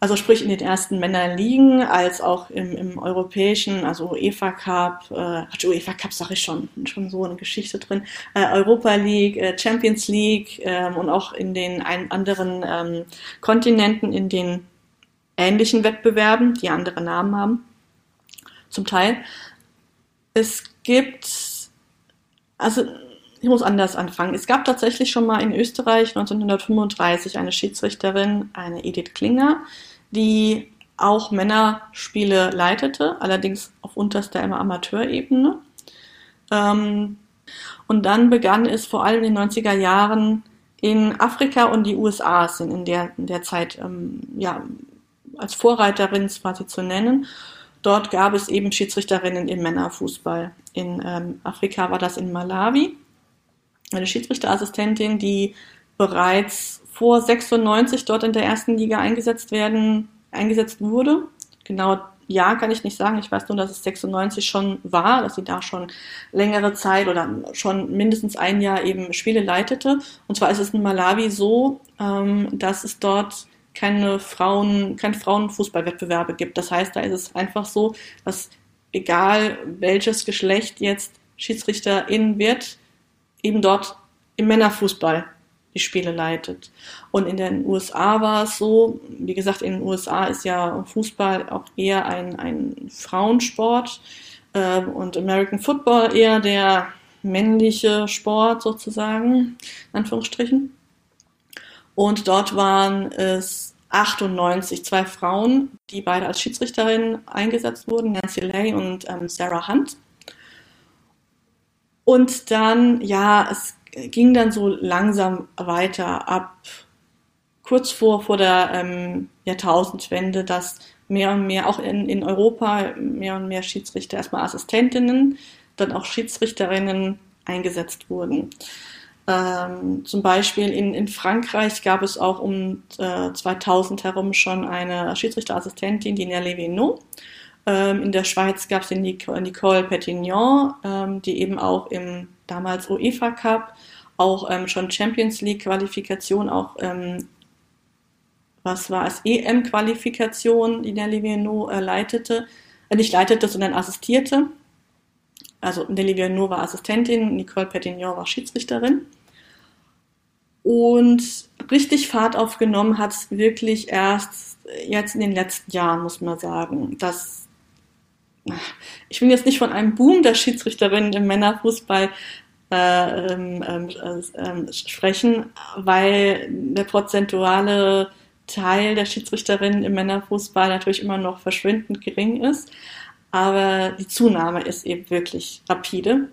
Also sprich in den ersten Männerligen, als auch im, im europäischen, also UEFA Cup, äh, UEFA Cup sage ich schon, schon so eine Geschichte drin, äh, Europa League, äh, Champions League ähm, und auch in den ein, anderen ähm, Kontinenten in den ähnlichen Wettbewerben, die andere Namen haben, zum Teil. Es gibt, also ich muss anders anfangen. Es gab tatsächlich schon mal in Österreich 1935 eine Schiedsrichterin, eine Edith Klinger, die auch Männerspiele leitete, allerdings auf unterster Amateurebene. Ähm, und dann begann es vor allem in den 90er Jahren in Afrika und die USA sind in der, in der Zeit ähm, ja, als Vorreiterin quasi zu nennen, dort gab es eben Schiedsrichterinnen im Männerfußball. In ähm, Afrika war das in Malawi. Eine Schiedsrichterassistentin, die bereits vor 96 dort in der ersten Liga eingesetzt werden, eingesetzt wurde. Genau ja, kann ich nicht sagen. Ich weiß nur, dass es 96 schon war, dass sie da schon längere Zeit oder schon mindestens ein Jahr eben Spiele leitete. Und zwar ist es in Malawi so, ähm, dass es dort keine Frauen, kein Frauenfußballwettbewerbe gibt. Das heißt, da ist es einfach so, dass egal welches Geschlecht jetzt Schiedsrichterin wird, eben dort im Männerfußball die Spiele leitet. Und in den USA war es so, wie gesagt, in den USA ist ja Fußball auch eher ein, ein Frauensport äh, und American Football eher der männliche Sport sozusagen, in Anführungsstrichen. Und dort waren es 98 zwei Frauen, die beide als Schiedsrichterinnen eingesetzt wurden, Nancy Lay und ähm, Sarah Hunt. Und dann, ja, es ging dann so langsam weiter ab kurz vor, vor der ähm, Jahrtausendwende, dass mehr und mehr, auch in, in Europa, mehr und mehr Schiedsrichter, erstmal Assistentinnen, dann auch Schiedsrichterinnen eingesetzt wurden. Ähm, zum Beispiel in, in Frankreich gab es auch um äh, 2000 herum schon eine Schiedsrichterassistentin, die Nelly Venot. Ähm, in der Schweiz gab es die Nicole Petignon, ähm, die eben auch im damals UEFA Cup, auch ähm, schon Champions League Qualifikation, auch ähm, was war es, EM-Qualifikation, die Nelly Viano äh, leitete, äh, nicht leitete, sondern assistierte. Also Nelly Viano war Assistentin, Nicole Petignon war Schiedsrichterin. Und richtig Fahrt aufgenommen hat es wirklich erst jetzt in den letzten Jahren, muss man sagen. Das ich will jetzt nicht von einem Boom der Schiedsrichterinnen im Männerfußball äh, ähm, äh, sprechen, weil der prozentuale Teil der Schiedsrichterinnen im Männerfußball natürlich immer noch verschwindend gering ist. Aber die Zunahme ist eben wirklich rapide.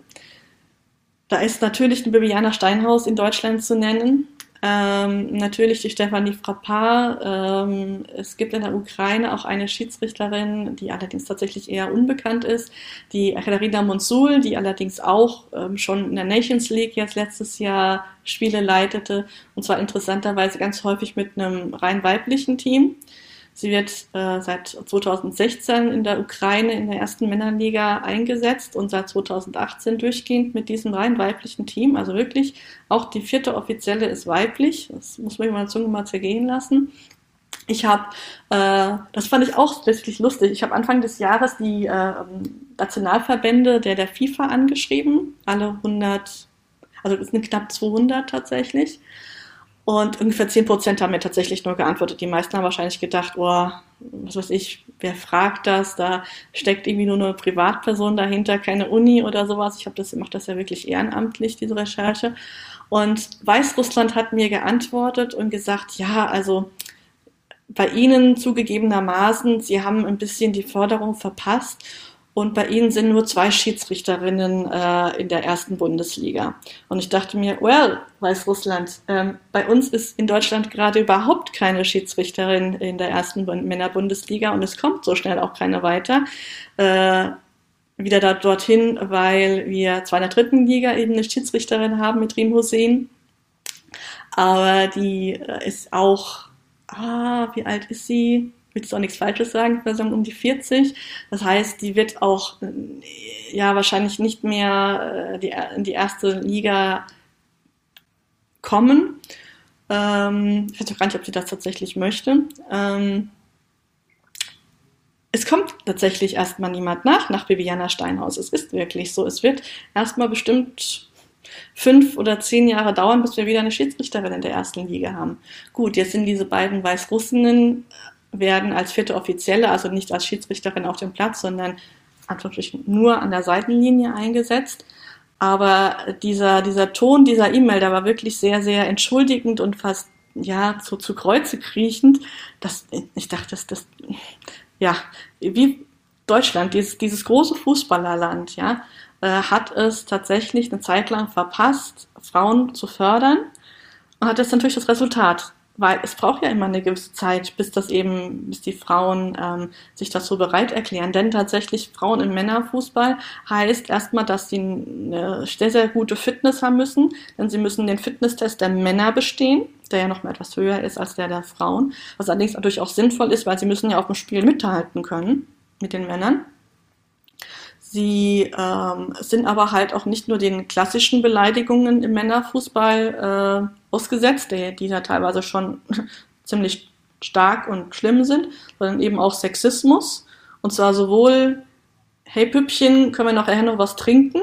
Da ist natürlich eine Bibiana Steinhaus in Deutschland zu nennen, ähm, natürlich die Stefanie Frappard. Ähm, es gibt in der Ukraine auch eine Schiedsrichterin, die allerdings tatsächlich eher unbekannt ist, die Katharina Monsul, die allerdings auch ähm, schon in der Nations League jetzt letztes Jahr Spiele leitete und zwar interessanterweise ganz häufig mit einem rein weiblichen Team. Sie wird äh, seit 2016 in der Ukraine in der ersten Männerliga eingesetzt und seit 2018 durchgehend mit diesem rein weiblichen Team. Also wirklich, auch die vierte Offizielle ist weiblich. Das muss man mal Zunge mal zergehen lassen. Ich habe, äh, das fand ich auch wirklich lustig. Ich habe Anfang des Jahres die äh, Nationalverbände der, der FIFA angeschrieben, alle 100, also es sind knapp 200 tatsächlich. Und ungefähr 10 Prozent haben mir tatsächlich nur geantwortet. Die meisten haben wahrscheinlich gedacht, oh, was weiß ich, wer fragt das? Da steckt irgendwie nur eine Privatperson dahinter, keine Uni oder sowas. Ich habe das, mache das ja wirklich ehrenamtlich, diese Recherche. Und Weißrussland hat mir geantwortet und gesagt, ja, also bei Ihnen zugegebenermaßen, Sie haben ein bisschen die Förderung verpasst und bei ihnen sind nur zwei Schiedsrichterinnen äh, in der ersten Bundesliga. Und ich dachte mir, well, Weißrussland, ähm, bei uns ist in Deutschland gerade überhaupt keine Schiedsrichterin in der ersten Männerbundesliga und es kommt so schnell auch keine weiter. Äh, wieder da, dorthin, weil wir zwar in der dritten Liga eben eine Schiedsrichterin haben mit Rim Hussein, aber die äh, ist auch, ah, wie alt ist sie? Will jetzt auch nichts Falsches sagen, ich würde sagen um die 40. Das heißt, die wird auch äh, ja wahrscheinlich nicht mehr äh, die, in die erste Liga kommen. Ähm, ich weiß auch gar nicht, ob sie das tatsächlich möchte. Ähm, es kommt tatsächlich erstmal niemand nach, nach Bibiana Steinhaus. Es ist wirklich so. Es wird erstmal bestimmt fünf oder zehn Jahre dauern, bis wir wieder eine Schiedsrichterin in der ersten Liga haben. Gut, jetzt sind diese beiden Weißrussinnen werden als vierte Offizielle, also nicht als Schiedsrichterin auf dem Platz, sondern nur an der Seitenlinie eingesetzt. Aber dieser, dieser Ton dieser E-Mail, der war wirklich sehr, sehr entschuldigend und fast, ja, so zu Kreuze kriechend. Das, ich dachte, das, das, ja, wie Deutschland, dieses, dieses große Fußballerland, ja, äh, hat es tatsächlich eine Zeit lang verpasst, Frauen zu fördern und hat jetzt natürlich das Resultat weil es braucht ja immer eine gewisse Zeit, bis das eben, bis die Frauen ähm, sich dazu bereit erklären. Denn tatsächlich Frauen im Männerfußball heißt erstmal, dass sie eine sehr, sehr gute Fitness haben müssen, denn sie müssen den Fitnesstest der Männer bestehen, der ja noch mal etwas höher ist als der der Frauen, was allerdings natürlich auch sinnvoll ist, weil sie müssen ja auf dem Spiel mithalten können mit den Männern. Sie ähm, sind aber halt auch nicht nur den klassischen Beleidigungen im Männerfußball äh, ausgesetzt, die, die da teilweise schon ziemlich stark und schlimm sind, sondern eben auch Sexismus. Und zwar sowohl, hey Püppchen, können wir nachher noch was trinken,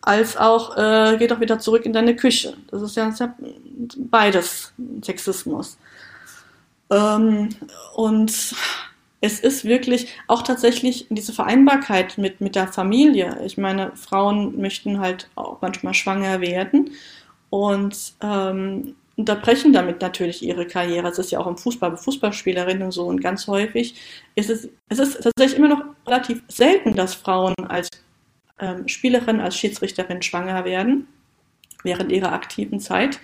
als auch, äh, geh doch wieder zurück in deine Küche. Das ist ja, das ist ja beides Sexismus. Ähm, und es ist wirklich auch tatsächlich diese Vereinbarkeit mit, mit der Familie. Ich meine, Frauen möchten halt auch manchmal schwanger werden und ähm, unterbrechen damit natürlich ihre Karriere. Es ist ja auch im Fußball, bei Fußballspielerinnen so und ganz häufig ist es, es ist tatsächlich immer noch relativ selten, dass Frauen als ähm, Spielerin, als Schiedsrichterin schwanger werden während ihrer aktiven Zeit.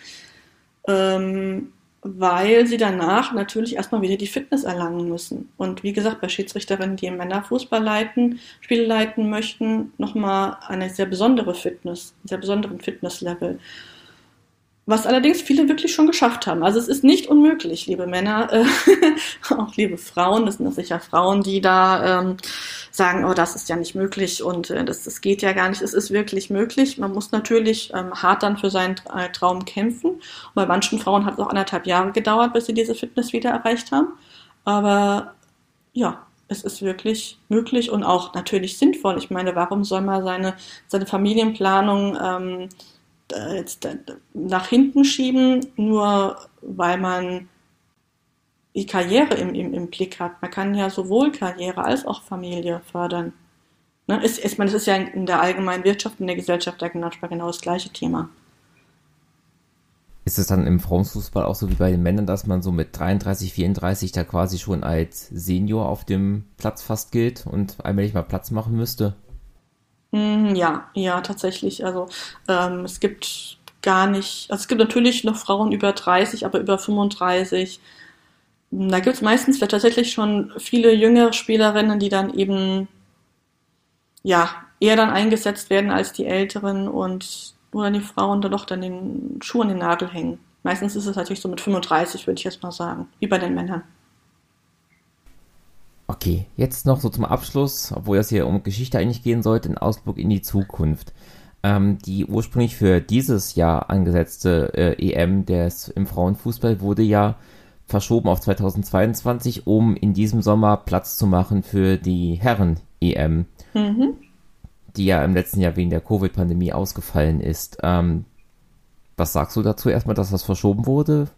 Ähm, weil sie danach natürlich erstmal wieder die Fitness erlangen müssen. Und wie gesagt, bei Schiedsrichterinnen, die Männerfußball leiten, Spiele leiten möchten, nochmal eine sehr besondere Fitness, einen sehr besonderen Fitnesslevel was allerdings viele wirklich schon geschafft haben. Also es ist nicht unmöglich, liebe Männer, äh, auch liebe Frauen, das sind ja sicher Frauen, die da ähm, sagen, oh, das ist ja nicht möglich und äh, das, das geht ja gar nicht. Es ist wirklich möglich. Man muss natürlich ähm, hart dann für seinen äh, Traum kämpfen. Und bei manchen Frauen hat es auch anderthalb Jahre gedauert, bis sie diese Fitness wieder erreicht haben. Aber ja, es ist wirklich möglich und auch natürlich sinnvoll. Ich meine, warum soll man seine, seine Familienplanung ähm, jetzt nach hinten schieben, nur weil man die Karriere im, im, im Blick hat. Man kann ja sowohl Karriere als auch Familie fördern. Ne? Ist, ist, man, das ist ja in der allgemeinen Wirtschaft, in der Gesellschaft ja genau, genau das gleiche Thema. Ist es dann im Frauenfußball auch so wie bei den Männern, dass man so mit 33, 34 da quasi schon als Senior auf dem Platz fast gilt und allmählich mal Platz machen müsste? Mhm, ja, ja, tatsächlich. Also ähm, es gibt gar nicht, also es gibt natürlich noch Frauen über 30, aber über 35. Da gibt es meistens tatsächlich schon viele jüngere Spielerinnen, die dann eben ja eher dann eingesetzt werden als die älteren und wo dann die Frauen dann doch dann den Schuh an den Nagel hängen. Meistens ist es natürlich so mit 35, würde ich jetzt mal sagen, wie bei den Männern. Okay, jetzt noch so zum Abschluss, obwohl es hier um Geschichte eigentlich gehen sollte, ein Ausblick in die Zukunft. Ähm, die ursprünglich für dieses Jahr angesetzte äh, EM des im Frauenfußball wurde ja verschoben auf 2022, um in diesem Sommer Platz zu machen für die Herren-EM, mhm. die ja im letzten Jahr wegen der Covid-Pandemie ausgefallen ist. Ähm, was sagst du dazu erstmal, dass das verschoben wurde?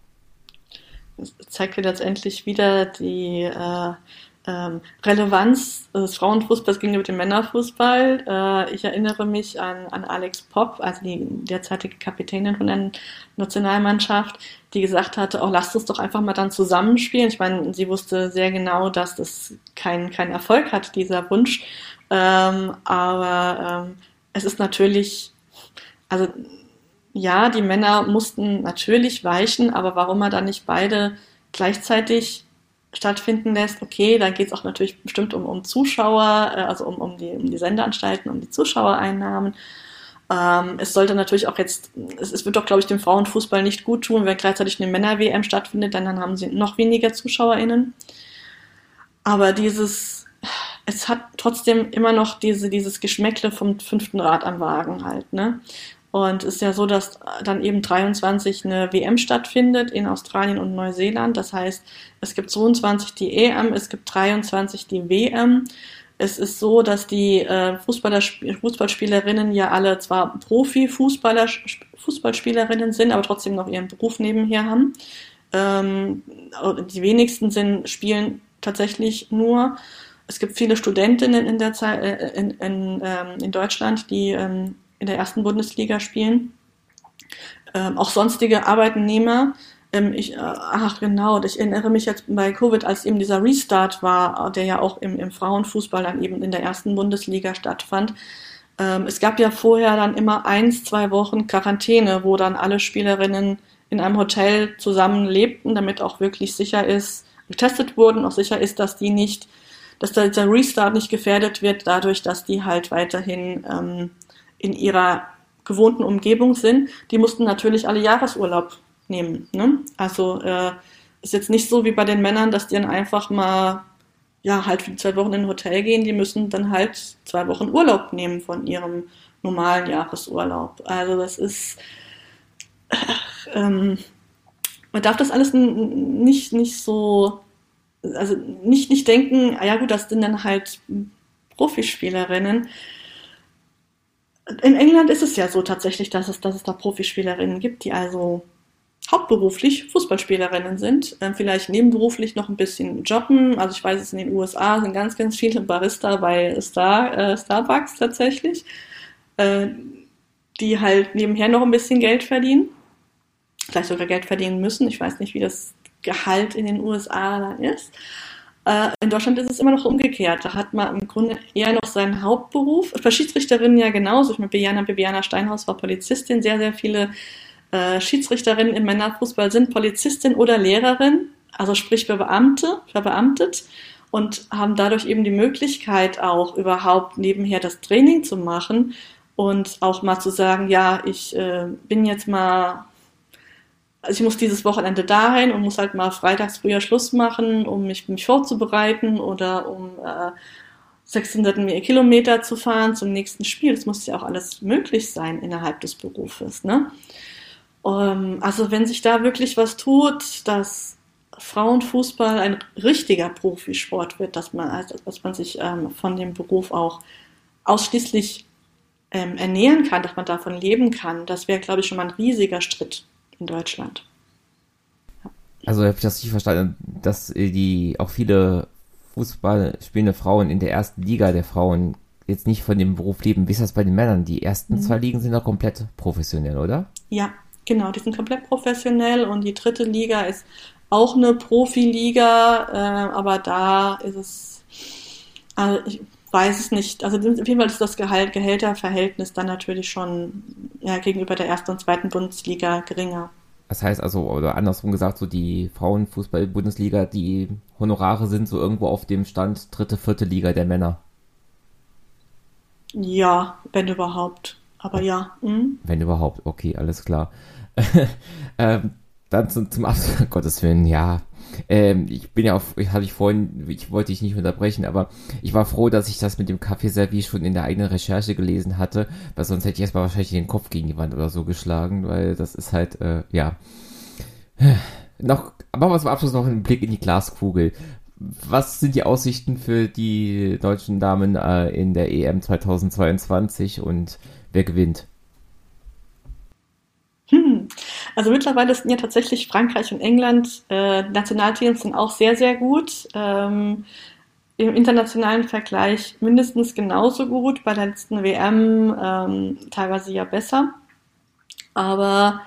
Das zeigt mir letztendlich wieder die äh, ähm, Relevanz des Frauenfußballs gegenüber dem Männerfußball. Äh, ich erinnere mich an, an Alex Popp, also die derzeitige Kapitänin von der Nationalmannschaft, die gesagt hatte, oh, lasst uns doch einfach mal dann zusammenspielen. Ich meine, sie wusste sehr genau, dass das keinen kein Erfolg hat, dieser Wunsch. Ähm, aber ähm, es ist natürlich, also ja, die Männer mussten natürlich weichen, aber warum man dann nicht beide gleichzeitig stattfinden lässt, okay, da geht es auch natürlich bestimmt um, um Zuschauer, äh, also um, um, die, um die Sendeanstalten, um die Zuschauereinnahmen. Ähm, es sollte natürlich auch jetzt, es, es wird doch, glaube ich, dem Frauenfußball nicht gut tun, wenn gleichzeitig eine Männer-WM stattfindet, denn dann haben sie noch weniger ZuschauerInnen. Aber dieses, es hat trotzdem immer noch diese, dieses Geschmäckle vom fünften Rad am Wagen halt, ne? Und ist ja so, dass dann eben 23 eine WM stattfindet in Australien und Neuseeland. Das heißt, es gibt 22 die EM, es gibt 23 die WM. Es ist so, dass die äh, Fußballer, Fußballspielerinnen ja alle zwar Profi-Fußballer, Fußballspielerinnen sind, aber trotzdem noch ihren Beruf nebenher haben. Ähm, die wenigsten sind, spielen tatsächlich nur. Es gibt viele Studentinnen in der Zeit, äh, in, in, ähm, in Deutschland, die ähm, in der ersten Bundesliga spielen. Ähm, auch sonstige Arbeitnehmer. Ähm, ich, äh, ach genau, ich erinnere mich jetzt bei Covid, als eben dieser Restart war, der ja auch im, im Frauenfußball dann eben in der ersten Bundesliga stattfand. Ähm, es gab ja vorher dann immer eins, zwei Wochen Quarantäne, wo dann alle Spielerinnen in einem Hotel zusammen lebten, damit auch wirklich sicher ist, getestet wurden, auch sicher ist, dass die nicht, dass der Restart nicht gefährdet wird, dadurch, dass die halt weiterhin ähm, in ihrer gewohnten Umgebung sind. Die mussten natürlich alle Jahresurlaub nehmen. Ne? Also äh, ist jetzt nicht so wie bei den Männern, dass die dann einfach mal ja halt für zwei Wochen in ein Hotel gehen. Die müssen dann halt zwei Wochen Urlaub nehmen von ihrem normalen Jahresurlaub. Also das ist äh, ähm, man darf das alles nicht nicht so also nicht nicht denken, ah ja gut, das sind dann halt Profispielerinnen. In England ist es ja so tatsächlich, dass es, dass es da Profispielerinnen gibt, die also hauptberuflich Fußballspielerinnen sind, äh, vielleicht nebenberuflich noch ein bisschen jobben. Also ich weiß es in den USA sind ganz, ganz viele Barista bei Star, äh, Starbucks tatsächlich, äh, die halt nebenher noch ein bisschen Geld verdienen, vielleicht sogar Geld verdienen müssen. Ich weiß nicht, wie das Gehalt in den USA dann ist. Äh, in Deutschland ist es immer noch umgekehrt. Da hat man im Grunde eher noch seinen Hauptberuf. Bei Schiedsrichterinnen ja genauso. Ich meine, Biana, Bibiana Steinhaus war Polizistin. Sehr, sehr viele äh, Schiedsrichterinnen im Männerfußball sind Polizistin oder Lehrerin, also sprich Beamte, verbeamtet und haben dadurch eben die Möglichkeit auch überhaupt nebenher das Training zu machen und auch mal zu sagen, ja, ich äh, bin jetzt mal, also ich muss dieses Wochenende dahin und muss halt mal freitags früher Schluss machen, um mich, mich vorzubereiten oder um äh, 600 Kilometer zu fahren zum nächsten Spiel. Das muss ja auch alles möglich sein innerhalb des Berufes. Ne? Ähm, also wenn sich da wirklich was tut, dass Frauenfußball ein richtiger Profisport wird, dass man, also, dass man sich ähm, von dem Beruf auch ausschließlich ähm, ernähren kann, dass man davon leben kann, das wäre, glaube ich, schon mal ein riesiger Schritt in Deutschland. Ja. Also habe ich das nicht verstanden, dass die auch viele Fußball spielende Frauen in der ersten Liga der Frauen jetzt nicht von dem Beruf leben. Wie ist das bei den Männern? Die ersten mhm. zwei Ligen sind doch komplett professionell, oder? Ja, Genau, die sind komplett professionell und die dritte Liga ist auch eine Profiliga, äh, aber da ist es, also ich weiß es nicht. Also auf jeden Fall ist das Gehalt, Gehälterverhältnis dann natürlich schon ja, gegenüber der ersten und zweiten Bundesliga geringer. Das heißt also, oder andersrum gesagt, so die Frauenfußball-Bundesliga, die Honorare sind so irgendwo auf dem Stand dritte, vierte Liga der Männer. Ja, wenn überhaupt. Aber ja. Hm? Wenn überhaupt, okay, alles klar. ähm, dann zum, zum Abschluss, Gottes Willen, ja. Ähm, ich bin ja auf, hatte ich vorhin, ich wollte dich nicht unterbrechen, aber ich war froh, dass ich das mit dem Kaffeeservice schon in der eigenen Recherche gelesen hatte, weil sonst hätte ich erstmal wahrscheinlich den Kopf gegen die Wand oder so geschlagen, weil das ist halt, äh, ja. Noch, machen wir zum Abschluss noch einen Blick in die Glaskugel. Was sind die Aussichten für die deutschen Damen äh, in der EM 2022 und wer gewinnt? Hm. Also mittlerweile sind ja tatsächlich Frankreich und England äh, Nationalteams sind auch sehr, sehr gut. Ähm, Im internationalen Vergleich mindestens genauso gut, bei der letzten WM ähm, teilweise ja besser. Aber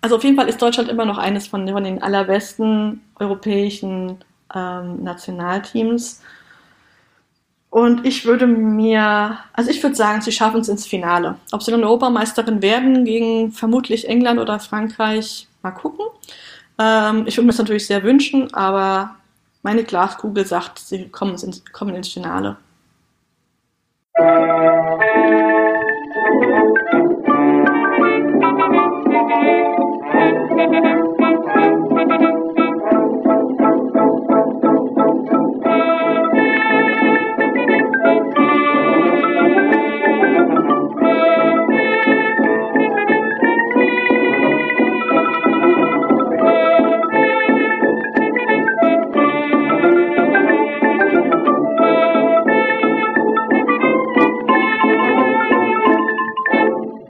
also auf jeden Fall ist Deutschland immer noch eines von, von den allerbesten europäischen ähm, Nationalteams. Und ich würde mir, also ich würde sagen, sie schaffen es ins Finale. Ob sie dann Europameisterin werden gegen vermutlich England oder Frankreich, mal gucken. Ähm, ich würde mir das natürlich sehr wünschen, aber meine Glaskugel sagt, sie kommen ins, kommen ins Finale.